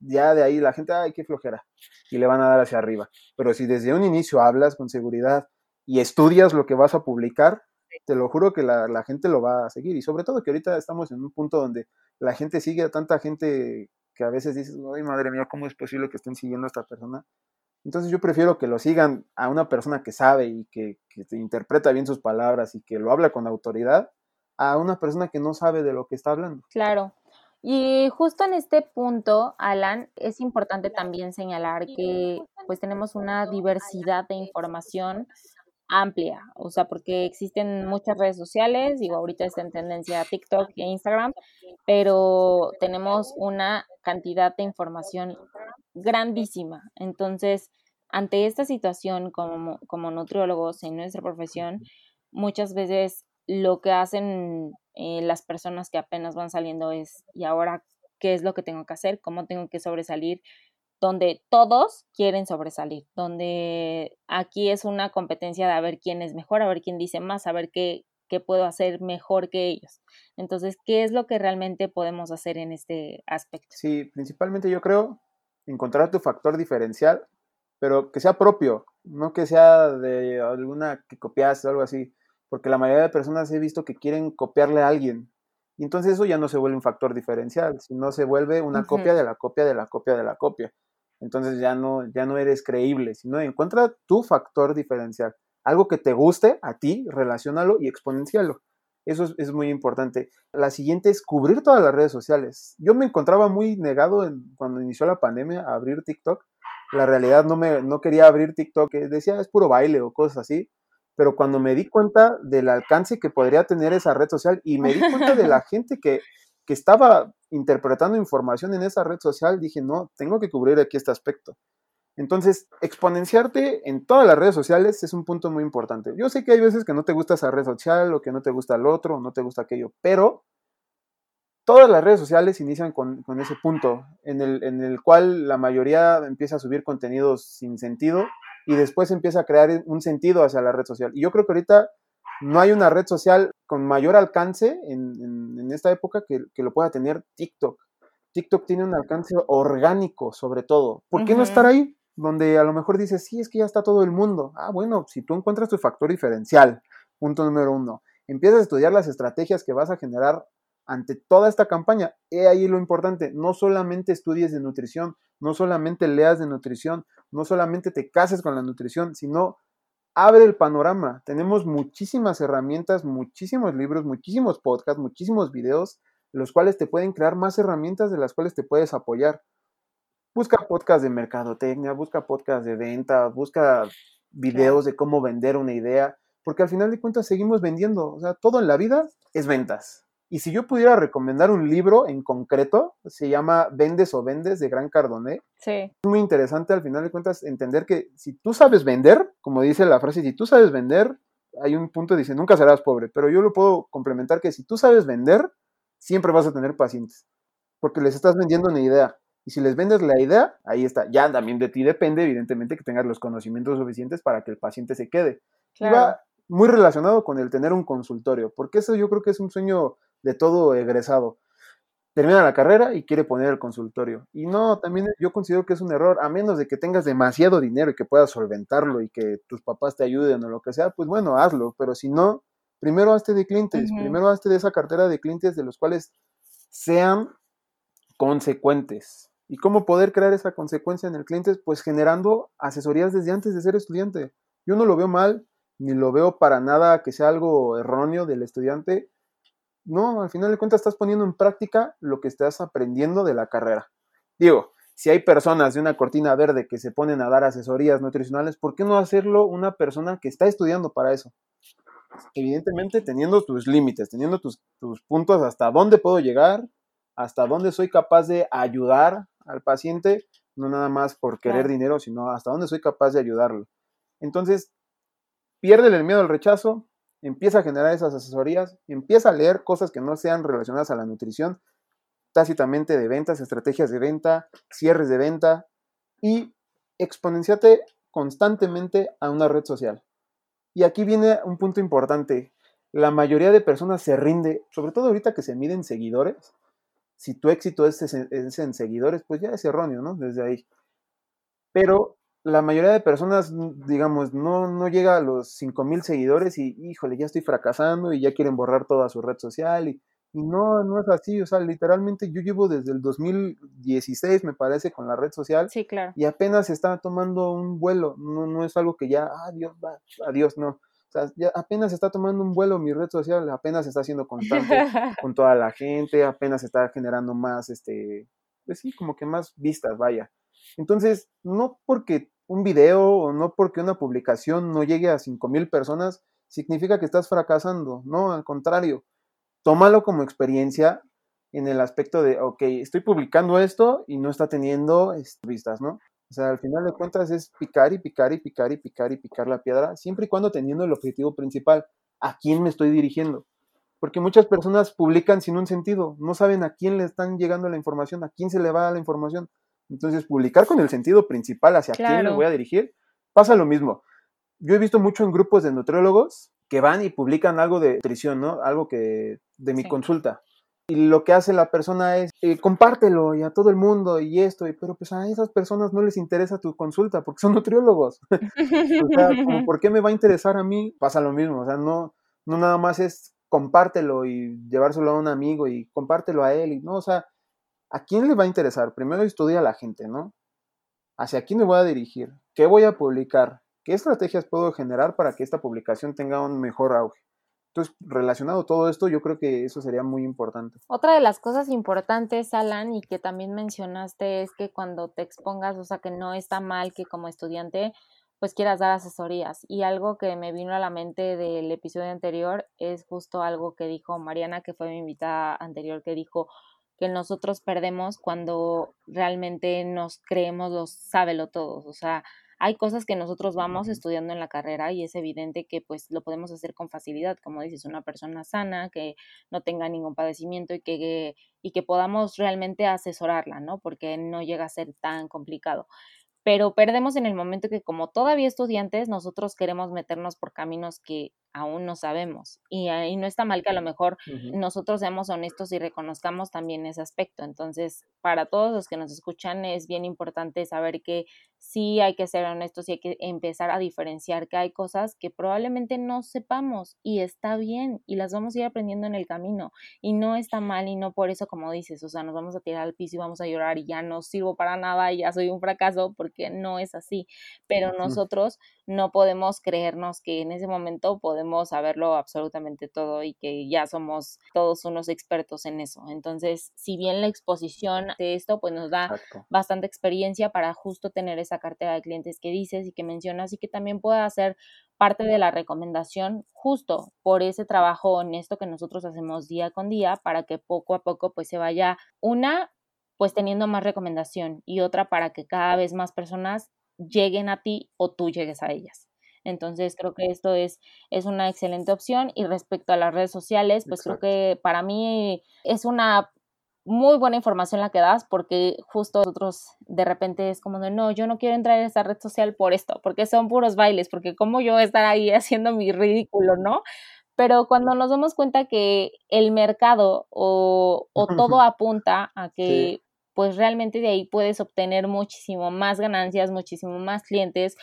ya de ahí la gente, ay, qué flojera, y le van a dar hacia arriba. Pero si desde un inicio hablas con seguridad y estudias lo que vas a publicar, te lo juro que la, la gente lo va a seguir. Y sobre todo que ahorita estamos en un punto donde la gente sigue a tanta gente que a veces dices, ay madre mía, ¿cómo es posible que estén siguiendo a esta persona? Entonces yo prefiero que lo sigan a una persona que sabe y que, que interpreta bien sus palabras y que lo habla con autoridad, a una persona que no sabe de lo que está hablando. Claro. Y justo en este punto, Alan, es importante también señalar que pues tenemos una diversidad de información amplia, o sea, porque existen muchas redes sociales, digo, ahorita está en tendencia TikTok e Instagram, pero tenemos una cantidad de información grandísima. Entonces, ante esta situación como, como nutriólogos en nuestra profesión, muchas veces lo que hacen eh, las personas que apenas van saliendo es, ¿y ahora qué es lo que tengo que hacer? ¿Cómo tengo que sobresalir? donde todos quieren sobresalir, donde aquí es una competencia de a ver quién es mejor, a ver quién dice más, a ver qué, qué puedo hacer mejor que ellos. Entonces, ¿qué es lo que realmente podemos hacer en este aspecto? Sí, principalmente yo creo encontrar tu factor diferencial, pero que sea propio, no que sea de alguna que copiaste o algo así, porque la mayoría de personas he visto que quieren copiarle a alguien, y entonces eso ya no se vuelve un factor diferencial, sino se vuelve una copia de la copia de la copia de la copia. Entonces ya no, ya no eres creíble, sino encuentra tu factor diferencial. Algo que te guste a ti, relacionalo y exponencialo. Eso es, muy importante. La siguiente es cubrir todas las redes sociales. Yo me encontraba muy negado cuando inició la pandemia a abrir TikTok. La realidad no, me, no quería abrir TikTok, decía es puro baile o cosas así pero cuando me di cuenta del alcance que podría tener esa red social y me di cuenta de la gente que, que estaba interpretando información en esa red social, dije, no, tengo que cubrir aquí este aspecto. Entonces, exponenciarte en todas las redes sociales es un punto muy importante. Yo sé que hay veces que no te gusta esa red social o que no te gusta el otro o no te gusta aquello, pero todas las redes sociales inician con, con ese punto en el, en el cual la mayoría empieza a subir contenidos sin sentido y después empieza a crear un sentido hacia la red social. Y yo creo que ahorita no hay una red social con mayor alcance en, en, esta época que, que, lo pueda tener TikTok. TikTok tiene un alcance orgánico sobre todo. ¿Por qué no estar ahí? Donde a lo mejor dices, sí, es que ya está todo el mundo. Ah, bueno, si tú encuentras tu factor diferencial, punto número uno, empiezas a estudiar las estrategias que vas a generar ante toda esta campaña. He ahí lo importante, no solamente estudies de nutrición, no solamente leas de nutrición, no solamente te cases con la nutrición, sino abre el panorama. Tenemos muchísimas herramientas, muchísimos libros, muchísimos podcasts, muchísimos videos, los cuales te pueden crear más herramientas de las cuales te puedes apoyar. Busca podcasts de mercadotecnia, busca podcasts de venta, busca videos de cómo vender una idea, porque al final de cuentas seguimos vendiendo. O sea, todo en la vida es ventas. Y si yo pudiera recomendar un libro en concreto, se llama Vendes o Vendes de Gran Cardone. Sí. Es muy interesante al final de cuentas entender que si tú sabes vender, como dice la frase, si tú sabes vender, hay un punto que dice, nunca serás pobre, pero yo lo puedo complementar que si tú sabes vender, siempre vas a tener pacientes, porque les estás vendiendo una idea. Y si les vendes la idea, ahí está. Ya también de ti depende, evidentemente, que tengas los conocimientos suficientes para que el paciente se quede. Y va muy relacionado con el tener un consultorio, porque eso yo creo que es un sueño de todo egresado. Termina la carrera y quiere poner el consultorio. Y no, también yo considero que es un error, a menos de que tengas demasiado dinero y que puedas solventarlo y que tus papás te ayuden o lo que sea, pues bueno, hazlo. Pero si no, primero hazte de clientes, primero hazte de esa cartera de clientes de los cuales sean consecuentes. ¿Y cómo poder crear esa consecuencia en el cliente? Pues generando asesorías desde antes de ser estudiante. Yo no lo veo mal, ni lo veo para nada que sea algo erróneo del estudiante. No, al final de cuentas estás poniendo en práctica lo que estás aprendiendo de la carrera. Digo, si hay personas de una cortina verde que se ponen a dar asesorías nutricionales, ¿por qué no hacerlo una persona que está estudiando para eso? Evidentemente teniendo tus límites, teniendo tus, tus puntos hasta dónde puedo llegar, hasta dónde soy capaz de ayudar al paciente, no nada más por querer dinero, sino hasta dónde soy capaz de ayudarlo. Entonces, pierde el miedo al rechazo, empieza a generar esas asesorías, empieza a leer cosas que no sean relacionadas a la nutrición, tácitamente de ventas, estrategias de venta, cierres de venta y exponenciate constantemente a una red social. Y aquí viene un punto importante. La mayoría de personas se rinde, sobre todo ahorita que se miden seguidores, si tu éxito es, en seguidores, pues ya es erróneo, ¿no? Desde ahí. Pero la mayoría de personas, digamos, no, no llega a los 5000 seguidores y, híjole, ya estoy fracasando y ya quieren borrar toda su red social. Y, y no, no es así. O sea, literalmente yo llevo desde el 2016, me parece, con la red social. Sí, claro. Y apenas está tomando un vuelo. No, no es algo que ya, adiós, va, adiós, no ya apenas está tomando un vuelo mi red social, apenas está siendo constante con toda la gente, apenas está generando más, este, pues sí, como que más vistas, vaya. Entonces, no porque un video o no porque una publicación no llegue a 5000 personas, significa que estás fracasando, no, al contrario, tómalo como experiencia en el aspecto de, ok, estoy publicando esto y no está teniendo este, vistas, ¿no? O sea, al final de cuentas es picar y picar y picar y picar y picar la piedra, siempre y cuando teniendo el objetivo principal, ¿a quién me estoy dirigiendo? Porque muchas personas publican sin un sentido, no saben a quién le están llegando la información, a quién se le va la información. Entonces, publicar con el sentido principal hacia quién me voy a dirigir, pasa lo mismo. Yo he visto mucho en grupos de nutriólogos que van y publican algo de nutrición, ¿no? Algo que de mi consulta y lo que hace la persona es eh, compártelo y a todo el mundo y esto, y, pero pues a esas personas no les interesa tu consulta porque son nutriólogos. o sea, ¿por qué me va a interesar a mí? Pasa lo mismo, o sea, no, no nada más es compártelo y llevárselo a un amigo y compártelo a él, y no, o sea, ¿a quién le va a interesar? Primero estudia a la gente, ¿no? ¿Hacia quién me voy a dirigir? ¿Qué voy a publicar? ¿Qué estrategias puedo generar para que esta publicación tenga un mejor auge? Entonces, relacionado todo esto, yo creo que eso sería muy importante. Otra de las cosas importantes, Alan, y que también mencionaste, es que cuando te expongas, o sea, que no está mal que como estudiante, pues quieras dar asesorías. Y algo que me vino a la mente del episodio anterior es justo algo que dijo Mariana, que fue mi invitada anterior, que dijo que nosotros perdemos cuando realmente nos creemos los sábelo todos. O sea, hay cosas que nosotros vamos estudiando en la carrera y es evidente que pues lo podemos hacer con facilidad, como dices, una persona sana, que no tenga ningún padecimiento y que, y que podamos realmente asesorarla, ¿no? Porque no llega a ser tan complicado. Pero perdemos en el momento que como todavía estudiantes, nosotros queremos meternos por caminos que aún no sabemos. Y, no está mal que a lo mejor nosotros seamos honestos y reconozcamos también ese aspecto. Entonces, para todos los que nos escuchan, es bien importante saber que sí hay que ser honestos y hay que empezar a diferenciar que hay cosas que probablemente no sepamos y está bien y las vamos a ir aprendiendo en el camino. Y no está mal y no por eso, como dices, o sea, nos vamos a tirar al piso y vamos a llorar y ya no sirvo para nada y ya soy un fracaso porque no es así. Pero nosotros no podemos creernos que en ese momento podemos saberlo absolutamente todo y que ya somos todos unos expertos en eso. Entonces, si bien la exposición de esto pues nos da bastante experiencia para justo tener esa cartera de clientes que dices y que mencionas y que también pueda ser parte de la recomendación justo por ese trabajo honesto que nosotros hacemos día con día para que poco a poco pues se vaya una pues teniendo más recomendación y otra para que cada vez más personas lleguen a ti o tú llegues a ellas. Entonces creo que esto es, es una excelente opción. Y respecto a las redes sociales, pues creo que para mí es una muy buena información la que das porque justo nosotros de repente es como de no, yo no quiero entrar en esta red social por esto, porque son puros bailes, porque como yo estar ahí haciendo mi ridículo, ¿no? Pero cuando nos damos cuenta que el mercado o, o todo apunta a que pues realmente de ahí puedes obtener muchísimo más ganancias, muchísimo más clientes,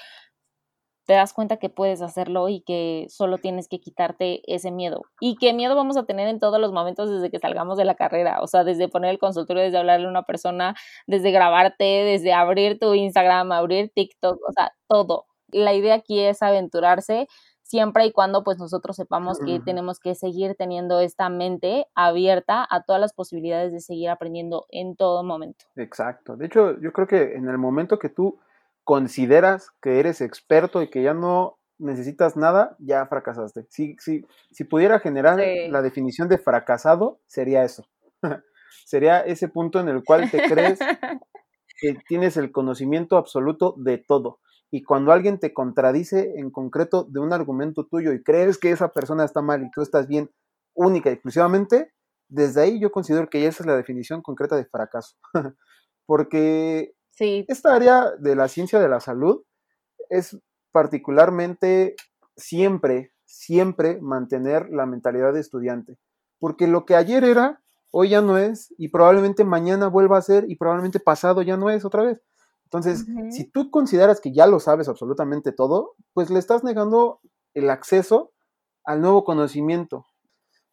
te das cuenta que puedes hacerlo y que solo tienes que quitarte ese miedo. Y qué miedo vamos a tener en todos los momentos desde que salgamos de la carrera, o sea, desde poner el consultorio, desde hablarle a una persona, desde grabarte, desde abrir tu Instagram, abrir TikTok, o sea, todo. La idea aquí es aventurarse siempre y cuando pues nosotros sepamos que tenemos que seguir teniendo esta mente abierta a todas las posibilidades de seguir aprendiendo en todo momento. Exacto. De hecho, yo creo que en el momento que tú consideras que eres experto y que ya no necesitas nada, ya fracasaste. Si, si, si pudiera generar la definición de fracasado, sería eso. sería ese punto en el cual te crees que tienes el conocimiento absoluto de todo. Y cuando alguien te contradice en concreto de un argumento tuyo y crees que esa persona está mal y tú estás bien única y exclusivamente, desde ahí yo considero que esa es la definición concreta de fracaso. Porque esta área de la ciencia de la salud es particularmente siempre, siempre mantener la mentalidad de estudiante. Porque lo que ayer era, hoy ya no es, y probablemente mañana vuelva a ser, y probablemente pasado ya no es otra vez. Entonces, si tú consideras que ya lo sabes absolutamente todo, pues le estás negando el acceso al nuevo conocimiento.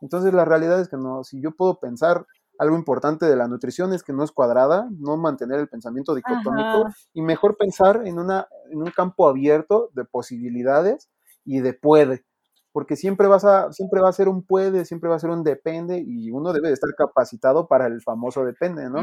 Entonces, la realidad es que no, si yo puedo pensar algo importante de la nutrición es que no es cuadrada, no mantener el pensamiento dicotómico y mejor pensar en, una, en un campo abierto de posibilidades y de puede porque siempre vas a, siempre va a ser un puede, siempre va a ser un depende, y uno debe de estar capacitado para el famoso depende, ¿no?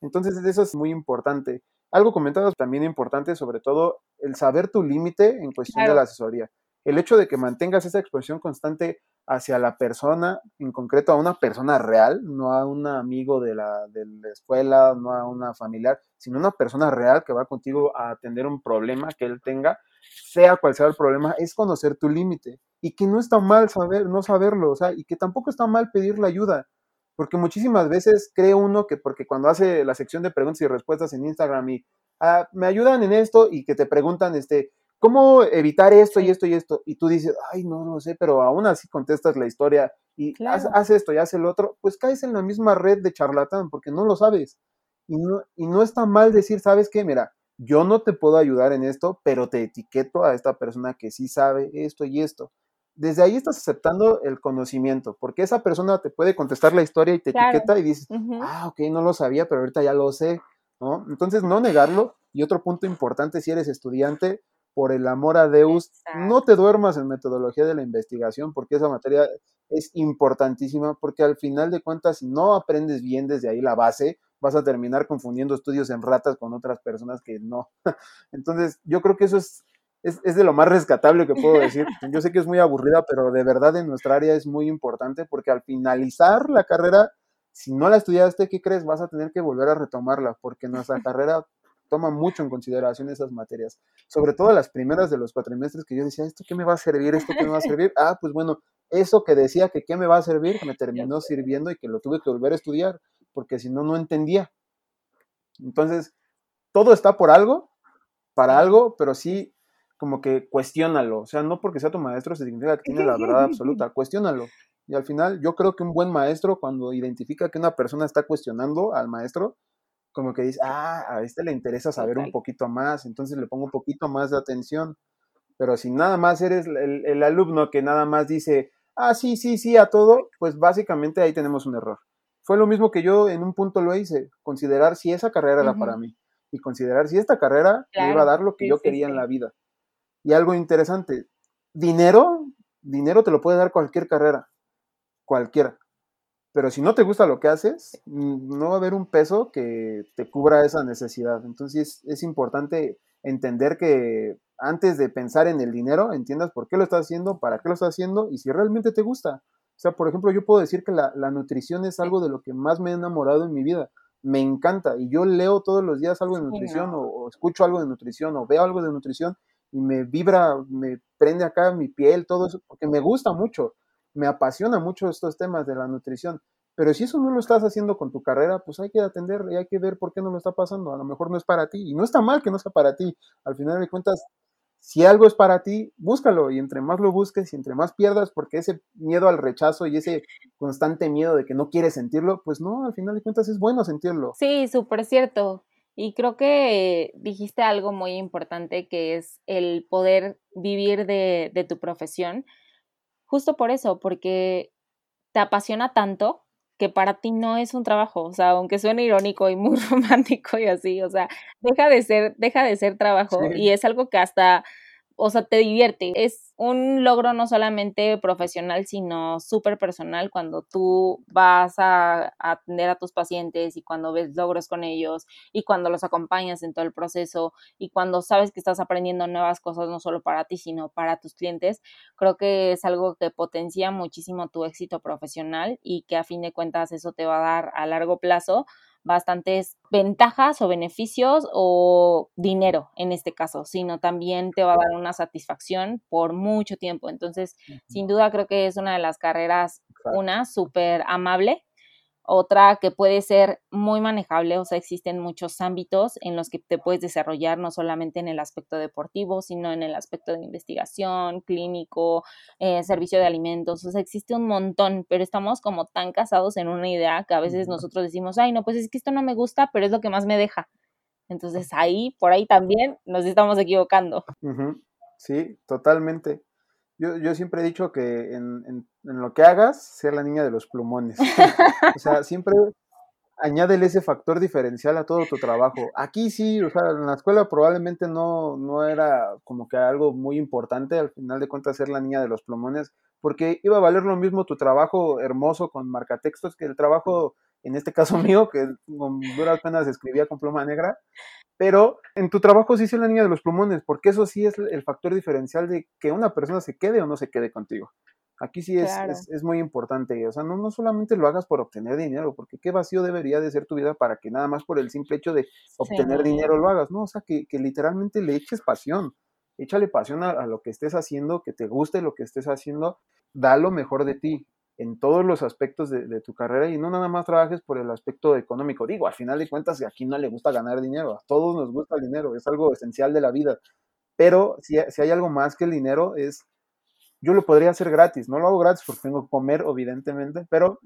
Entonces, eso es muy importante. Algo comentado también importante, sobre todo, el saber tu límite en cuestión de la asesoría. El hecho de que mantengas esa exposición constante hacia la persona, en concreto a una persona real, no a un amigo de la, de la escuela, no a una familiar, sino una persona real que va contigo a atender un problema que él tenga, sea cual sea el problema, es conocer tu límite. Y que no está mal saber, no saberlo, o sea, y que tampoco está mal pedir la ayuda, porque muchísimas veces cree uno que porque cuando hace la sección de preguntas y respuestas en Instagram y ah, me ayudan en esto y que te preguntan, este, ¿cómo evitar esto y esto y esto? Y tú dices, ay, no lo sé, pero aún así contestas la historia y hace esto y hace el otro, pues caes en la misma red de charlatán porque no lo sabes. Y no, y no está mal decir, ¿sabes qué? Mira, yo no te puedo ayudar en esto, pero te etiqueto a esta persona que sí sabe esto y esto. Desde ahí estás aceptando el conocimiento, porque esa persona te puede contestar la historia y te etiqueta y dices, ah, ok, no lo sabía, pero ahorita ya lo sé, ¿no? Entonces, no negarlo. Y otro punto importante, si eres estudiante, por el amor a Deus, no te duermas en metodología de la investigación, porque esa materia es importantísima, porque al final de cuentas, si no aprendes bien desde ahí la base, vas a terminar confundiendo estudios en ratas con otras personas que no. Entonces, yo creo que eso es, es, de lo más rescatable que puedo decir. Yo sé que es muy aburrida, pero de verdad en nuestra área es muy importante porque al finalizar la carrera, si no la estudiaste, ¿qué crees? Vas a tener que volver a retomarla porque nuestra carrera toma mucho en consideración esas materias, sobre todo las primeras de los cuatrimestres que yo decía, ¿esto qué me va a servir? ¿Esto qué me va a servir? Ah, pues bueno, eso que decía que qué me va a servir, me terminó sirviendo y que lo tuve que volver a estudiar porque si no, no entendía. Entonces, todo está por algo, para algo, pero sí como que cuestiónalo. O sea, no porque sea tu maestro significa que tiene la verdad absoluta. Cuestiónalo. Y al final, yo creo que un buen maestro, cuando identifica que una persona está cuestionando al maestro, como que dice, ah, a este le interesa saber un poquito más, entonces le pongo un poquito más de atención. Pero si nada más eres el, el, alumno que nada más dice, ah, sí, sí, sí, a todo, pues básicamente ahí tenemos un error. Fue lo mismo que yo en un punto lo hice, considerar si esa carrera era para mí y considerar si esta carrera me iba a dar lo que yo quería en la vida. Y algo interesante, dinero, dinero te lo puede dar cualquier carrera, cualquiera. Pero si no te gusta lo que haces, no va a haber un peso que te cubra esa necesidad. Entonces es importante entender que antes de pensar en el dinero, entiendas por qué lo estás haciendo, para qué lo estás haciendo y si realmente te gusta. O sea, por ejemplo, yo puedo decir que la, nutrición es algo de lo que más me he enamorado en mi vida. Me encanta y yo leo todos los días algo de nutrición o, escucho algo de nutrición o veo algo de nutrición y me vibra, me prende acá mi piel, todo eso, porque me gusta mucho, me apasiona mucho estos temas de la nutrición. Pero si eso no lo estás haciendo con tu carrera, pues hay que atender y hay que ver por qué no lo está pasando. A lo mejor no es para ti y no está mal que no sea para ti. Al final de cuentas, si algo es para ti, búscalo y entre más lo busques y entre más pierdas, porque ese miedo al rechazo y ese constante miedo de que no quieres sentirlo, pues no, al final de cuentas es bueno sentirlo. Sí, súper cierto. Y creo que dijiste algo muy importante que es el poder vivir de, de tu profesión, justo por eso, porque te apasiona tanto que para ti no es un trabajo, o sea, aunque suene irónico y muy romántico y así, o sea, deja de ser, deja de ser trabajo y es algo que hasta o sea, te divierte. Es un logro no solamente profesional, sino súper personal cuando tú vas a, atender a tus pacientes y cuando ves logros con ellos y cuando los acompañas en todo el proceso y cuando sabes que estás aprendiendo nuevas cosas no solo para ti, sino para tus clientes. Creo que es algo que potencia muchísimo tu éxito profesional y que a fin de cuentas eso te va a dar a largo plazo bastantes ventajas o beneficios o dinero en este caso, sino también te va a dar una satisfacción por mucho tiempo. Entonces, sin duda creo que es una de las carreras, una súper amable otra que puede ser muy manejable, o sea, existen muchos ámbitos en los que te puedes desarrollar, no solamente en el aspecto deportivo, sino en el aspecto de investigación, clínico, eh, servicio de alimentos, o sea, existe un montón, pero estamos como tan casados en una idea que a veces nosotros decimos, ay, no, pues es que esto no me gusta, pero es lo que más me deja. Entonces ahí, por ahí también nos estamos equivocando. Sí, totalmente. Yo, yo siempre he dicho que en, en, lo que hagas, ser la niña de los plumones. o sea, siempre añádele ese factor diferencial a todo tu trabajo. Aquí sí, o sea, en la escuela probablemente no, no era como que algo muy importante, al final de cuentas ser la niña de los plumones, porque iba a valer lo mismo tu trabajo hermoso con marcatextos que el trabajo, en este caso mío, que con duras penas escribía con pluma negra, pero en tu trabajo sí es la niña de los plumones, porque eso sí es el factor diferencial de que una persona se quede o no se quede contigo. Aquí sí es, es, muy importante, o sea, no, no solamente lo hagas por obtener dinero, porque qué vacío debería de ser tu vida para que nada más por el simple hecho de obtener dinero lo hagas, no, o sea, que, que literalmente le eches pasión, échale pasión a, a, lo que estés haciendo, que te guste lo que estés haciendo, da lo mejor de ti, en todos los aspectos de, tu carrera y no nada más trabajes por el aspecto económico. Digo, al final de cuentas, aquí no le gusta ganar dinero, a todos nos gusta el dinero, es algo esencial de la vida. Pero si, si hay algo más que el dinero, es, yo lo podría hacer gratis, no lo hago gratis porque tengo que comer, evidentemente, pero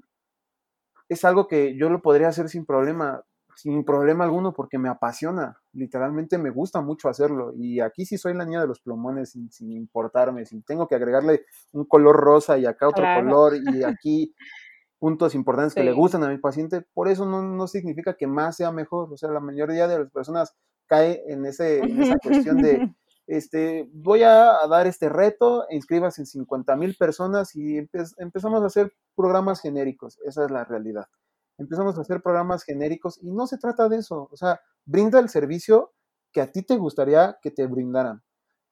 es algo que yo lo podría hacer sin problema sin problema alguno porque me apasiona, literalmente me gusta mucho hacerlo y aquí sí soy la niña de los plumones sin, importarme, si tengo que agregarle un color rosa y acá otro color y aquí puntos importantes que le gustan a mi paciente, por eso no, significa que más sea mejor, o sea, la mayoría de las personas cae en, ese, en esa cuestión de, este, voy a, dar este reto, inscribas en 50 mil personas y empezamos a hacer programas genéricos, esa es la realidad empezamos a hacer programas genéricos y no se trata de eso, o sea, brinda el servicio que a ti te gustaría que te brindaran.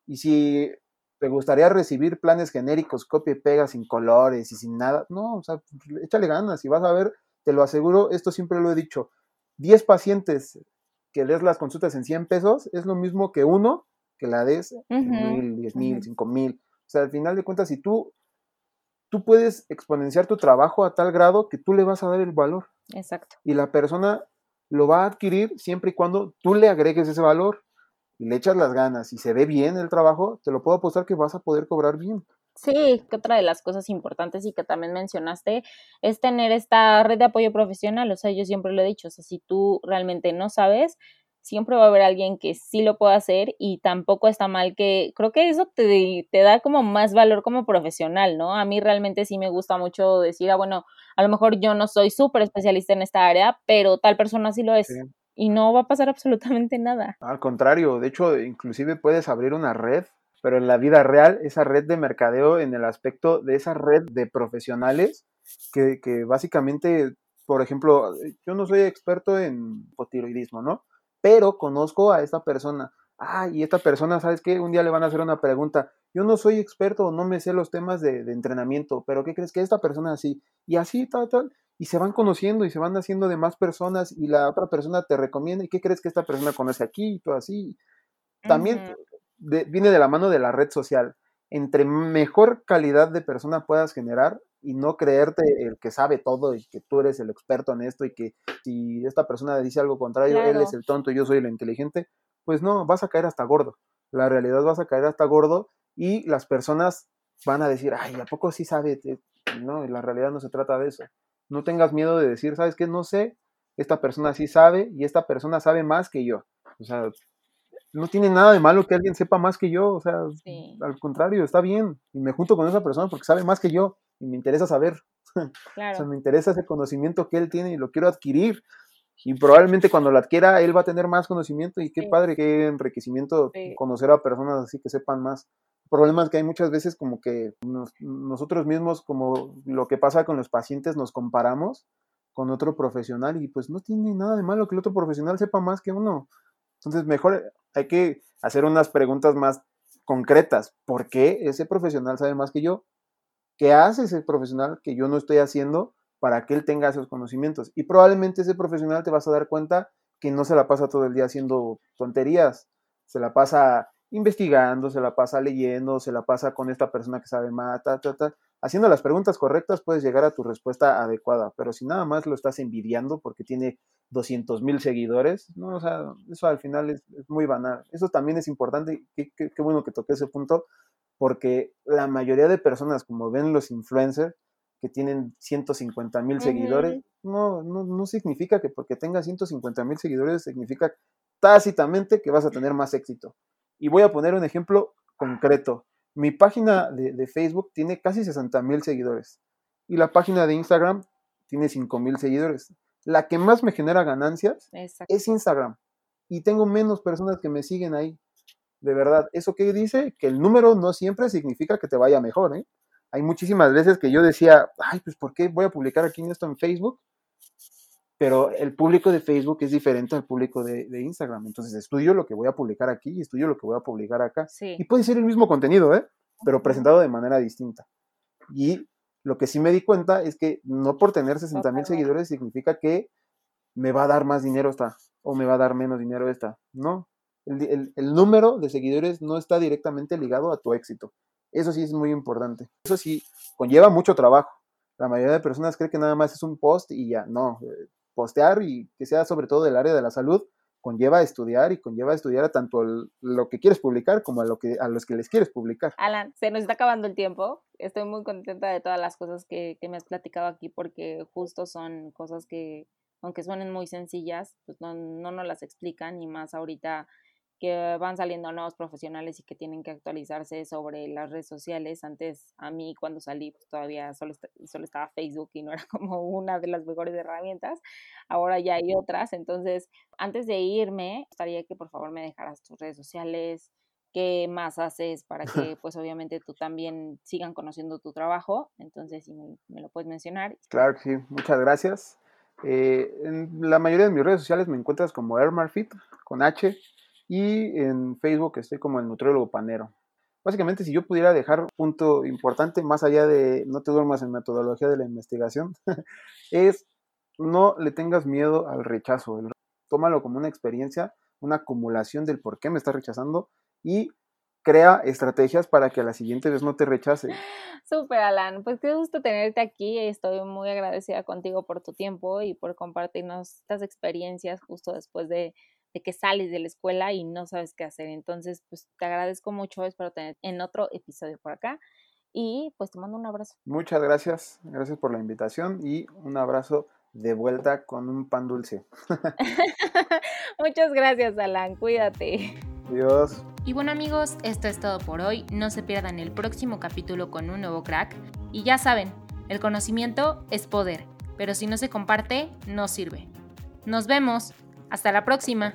Y si te gustaría recibir planes genéricos, copia y pega sin colores y sin nada, no, o sea, échale ganas y vas a ver, te lo aseguro, esto siempre lo he dicho, 10 pacientes que des las consultas en 100 pesos es lo mismo que uno que la des en mil, diez mil, cinco mil. O sea, al final de cuentas, si tú tú puedes exponenciar tu trabajo a tal grado que tú le vas a dar el valor. Exacto. Y la persona lo va a adquirir siempre y cuando tú le agregues ese valor. y le echas las ganas y se ve bien el trabajo, te lo puedo apostar que vas a poder cobrar bien. Sí, que otra de las cosas importantes y que también mencionaste es tener esta red de apoyo profesional. O sea, yo siempre lo he dicho, o sea, si tú realmente no sabes, siempre va a haber alguien que sí lo pueda hacer y tampoco está mal que, creo que eso te, te da como más valor como profesional, ¿no? A mí realmente sí me gusta mucho decir, ah, bueno, a lo mejor yo no soy súper especialista en esta área, pero tal persona sí lo es. Y no va a pasar absolutamente nada. Al contrario, de hecho, inclusive puedes abrir una red pero en la vida real, esa red de mercadeo en el aspecto de esa red de profesionales que, que básicamente, por ejemplo, yo no soy experto en hipotiroidismo, ¿no? Pero conozco a esta persona. Ah, y esta persona, ¿sabes qué? Un día le van a hacer una pregunta. Yo no soy experto, no me sé los temas de, de entrenamiento, pero ¿qué crees que esta persona sí? Y así, tal, tal. Y se van conociendo y se van haciendo de más personas y la otra persona te recomienda. ¿Y qué crees que esta persona conoce aquí? Y todo así. También viene de la mano de la red social. Entre mejor calidad de persona puedas generar y no creerte el que sabe todo y que tú eres el experto en esto y que si esta persona dice algo contrario, él es el tonto y yo soy el inteligente, pues no, vas a caer hasta gordo. La realidad vas a caer hasta gordo y las personas van a decir, ay, ¿a poco sí sabe? No, la realidad no se trata de eso. No tengas miedo de decir, ¿sabes qué? No sé, esta persona sí sabe y esta persona sabe más que yo. O sea, no tiene nada de malo que alguien sepa más que yo, o sea, al contrario, está bien. Y me junto con esa persona porque sabe más que yo y me interesa saber. Claro. o sea, me interesa ese conocimiento que él tiene y lo quiero adquirir. Y probablemente cuando lo adquiera, él va a tener más conocimiento y qué padre, qué enriquecimiento conocer a personas así que sepan más. El problema es que hay muchas veces como que nosotros mismos, como lo que pasa con los pacientes, nos comparamos con otro profesional y pues no tiene nada de malo que el otro profesional sepa más que uno. Entonces, mejor hay que hacer unas preguntas más concretas. ¿Por qué ese profesional sabe más que yo? ¿Qué hace ese profesional que yo no estoy haciendo para que él tenga esos conocimientos? Y probablemente ese profesional te vas a dar cuenta que no se la pasa todo el día haciendo tonterías, se la pasa investigando, se la pasa leyendo, se la pasa con esta persona que sabe más, ta, ta, ta haciendo las preguntas correctas puedes llegar a tu respuesta adecuada, pero si nada más lo estás envidiando porque tiene 200 mil seguidores, no, o sea, eso al final es, muy banal. Eso también es importante, qué, qué, bueno que toqué ese punto, porque la mayoría de personas, como ven los influencers, que tienen 150 mil seguidores, no, no, no significa que porque tengas 150 mil seguidores significa tácitamente que vas a tener más éxito. Y voy a poner un ejemplo concreto. Mi página de, Facebook tiene casi 60 mil seguidores y la página de Instagram tiene 5 mil seguidores. La que más me genera ganancias es Instagram y tengo menos personas que me siguen ahí. De verdad, ¿eso qué dice? Que el número no siempre significa que te vaya mejor. ¿eh? Hay muchísimas veces que yo decía, ay, pues ¿por qué voy a publicar aquí esto en Facebook? pero el público de Facebook es diferente al público de, Instagram. Entonces estudio lo que voy a publicar aquí y estudio lo que voy a publicar acá. Y puede ser el mismo contenido, ¿eh? pero presentado de manera distinta. Y lo que sí me di cuenta es que no por tener 60 mil seguidores significa que me va a dar más dinero esta o me va a dar menos dinero esta. No, el, el, número de seguidores no está directamente ligado a tu éxito. Eso sí es muy importante. Eso sí conlleva mucho trabajo. La mayoría de personas cree que nada más es un post y ya. No, eh, postear y que sea sobre todo del área de la salud, conlleva estudiar y conlleva estudiar a tanto lo que quieres publicar como a, lo que, a los que les quieres publicar. Alan, se nos está acabando el tiempo. Estoy muy contenta de todas las cosas que, que me has platicado aquí porque justo son cosas que, aunque suenen muy sencillas, pues no, no nos las explican y más ahorita que van saliendo nuevos profesionales y que tienen que actualizarse sobre las redes sociales. Antes, a mí cuando salí, pues todavía solo, solo estaba Facebook y no era como una de las mejores herramientas. Ahora ya hay otras. Entonces, antes de irme, me gustaría que por favor me dejaras tus redes sociales, qué más haces para que pues obviamente tú también sigan conociendo tu trabajo. Entonces, si me, lo puedes mencionar. Claro que sí, muchas gracias. Eh, en la mayoría de mis redes sociales me encuentras como Airmarfit con H y en Facebook estoy como el nutriólogo panero. Básicamente, si yo pudiera dejar un punto importante, más allá de no te duermas en metodología de la investigación, es no le tengas miedo al rechazo. Tómalo como una experiencia, una acumulación del por qué me está rechazando y crea estrategias para que a la siguiente vez no te rechace. Súper, Alan. Pues qué gusto tenerte aquí. Estoy muy agradecida contigo por tu tiempo y por compartirnos estas experiencias justo después de de que sales de la escuela y no sabes qué hacer. Entonces, pues te agradezco mucho, espero tener en otro episodio por acá. Y pues te mando un abrazo. Muchas gracias, gracias por la invitación y un abrazo de vuelta con un pan dulce. Muchas gracias, Alan, cuídate. Adiós. Y bueno amigos, esto es todo por hoy. No se pierdan el próximo capítulo con un nuevo crack. Y ya saben, el conocimiento es poder, pero si no se comparte, no sirve. Nos vemos. Hasta la próxima.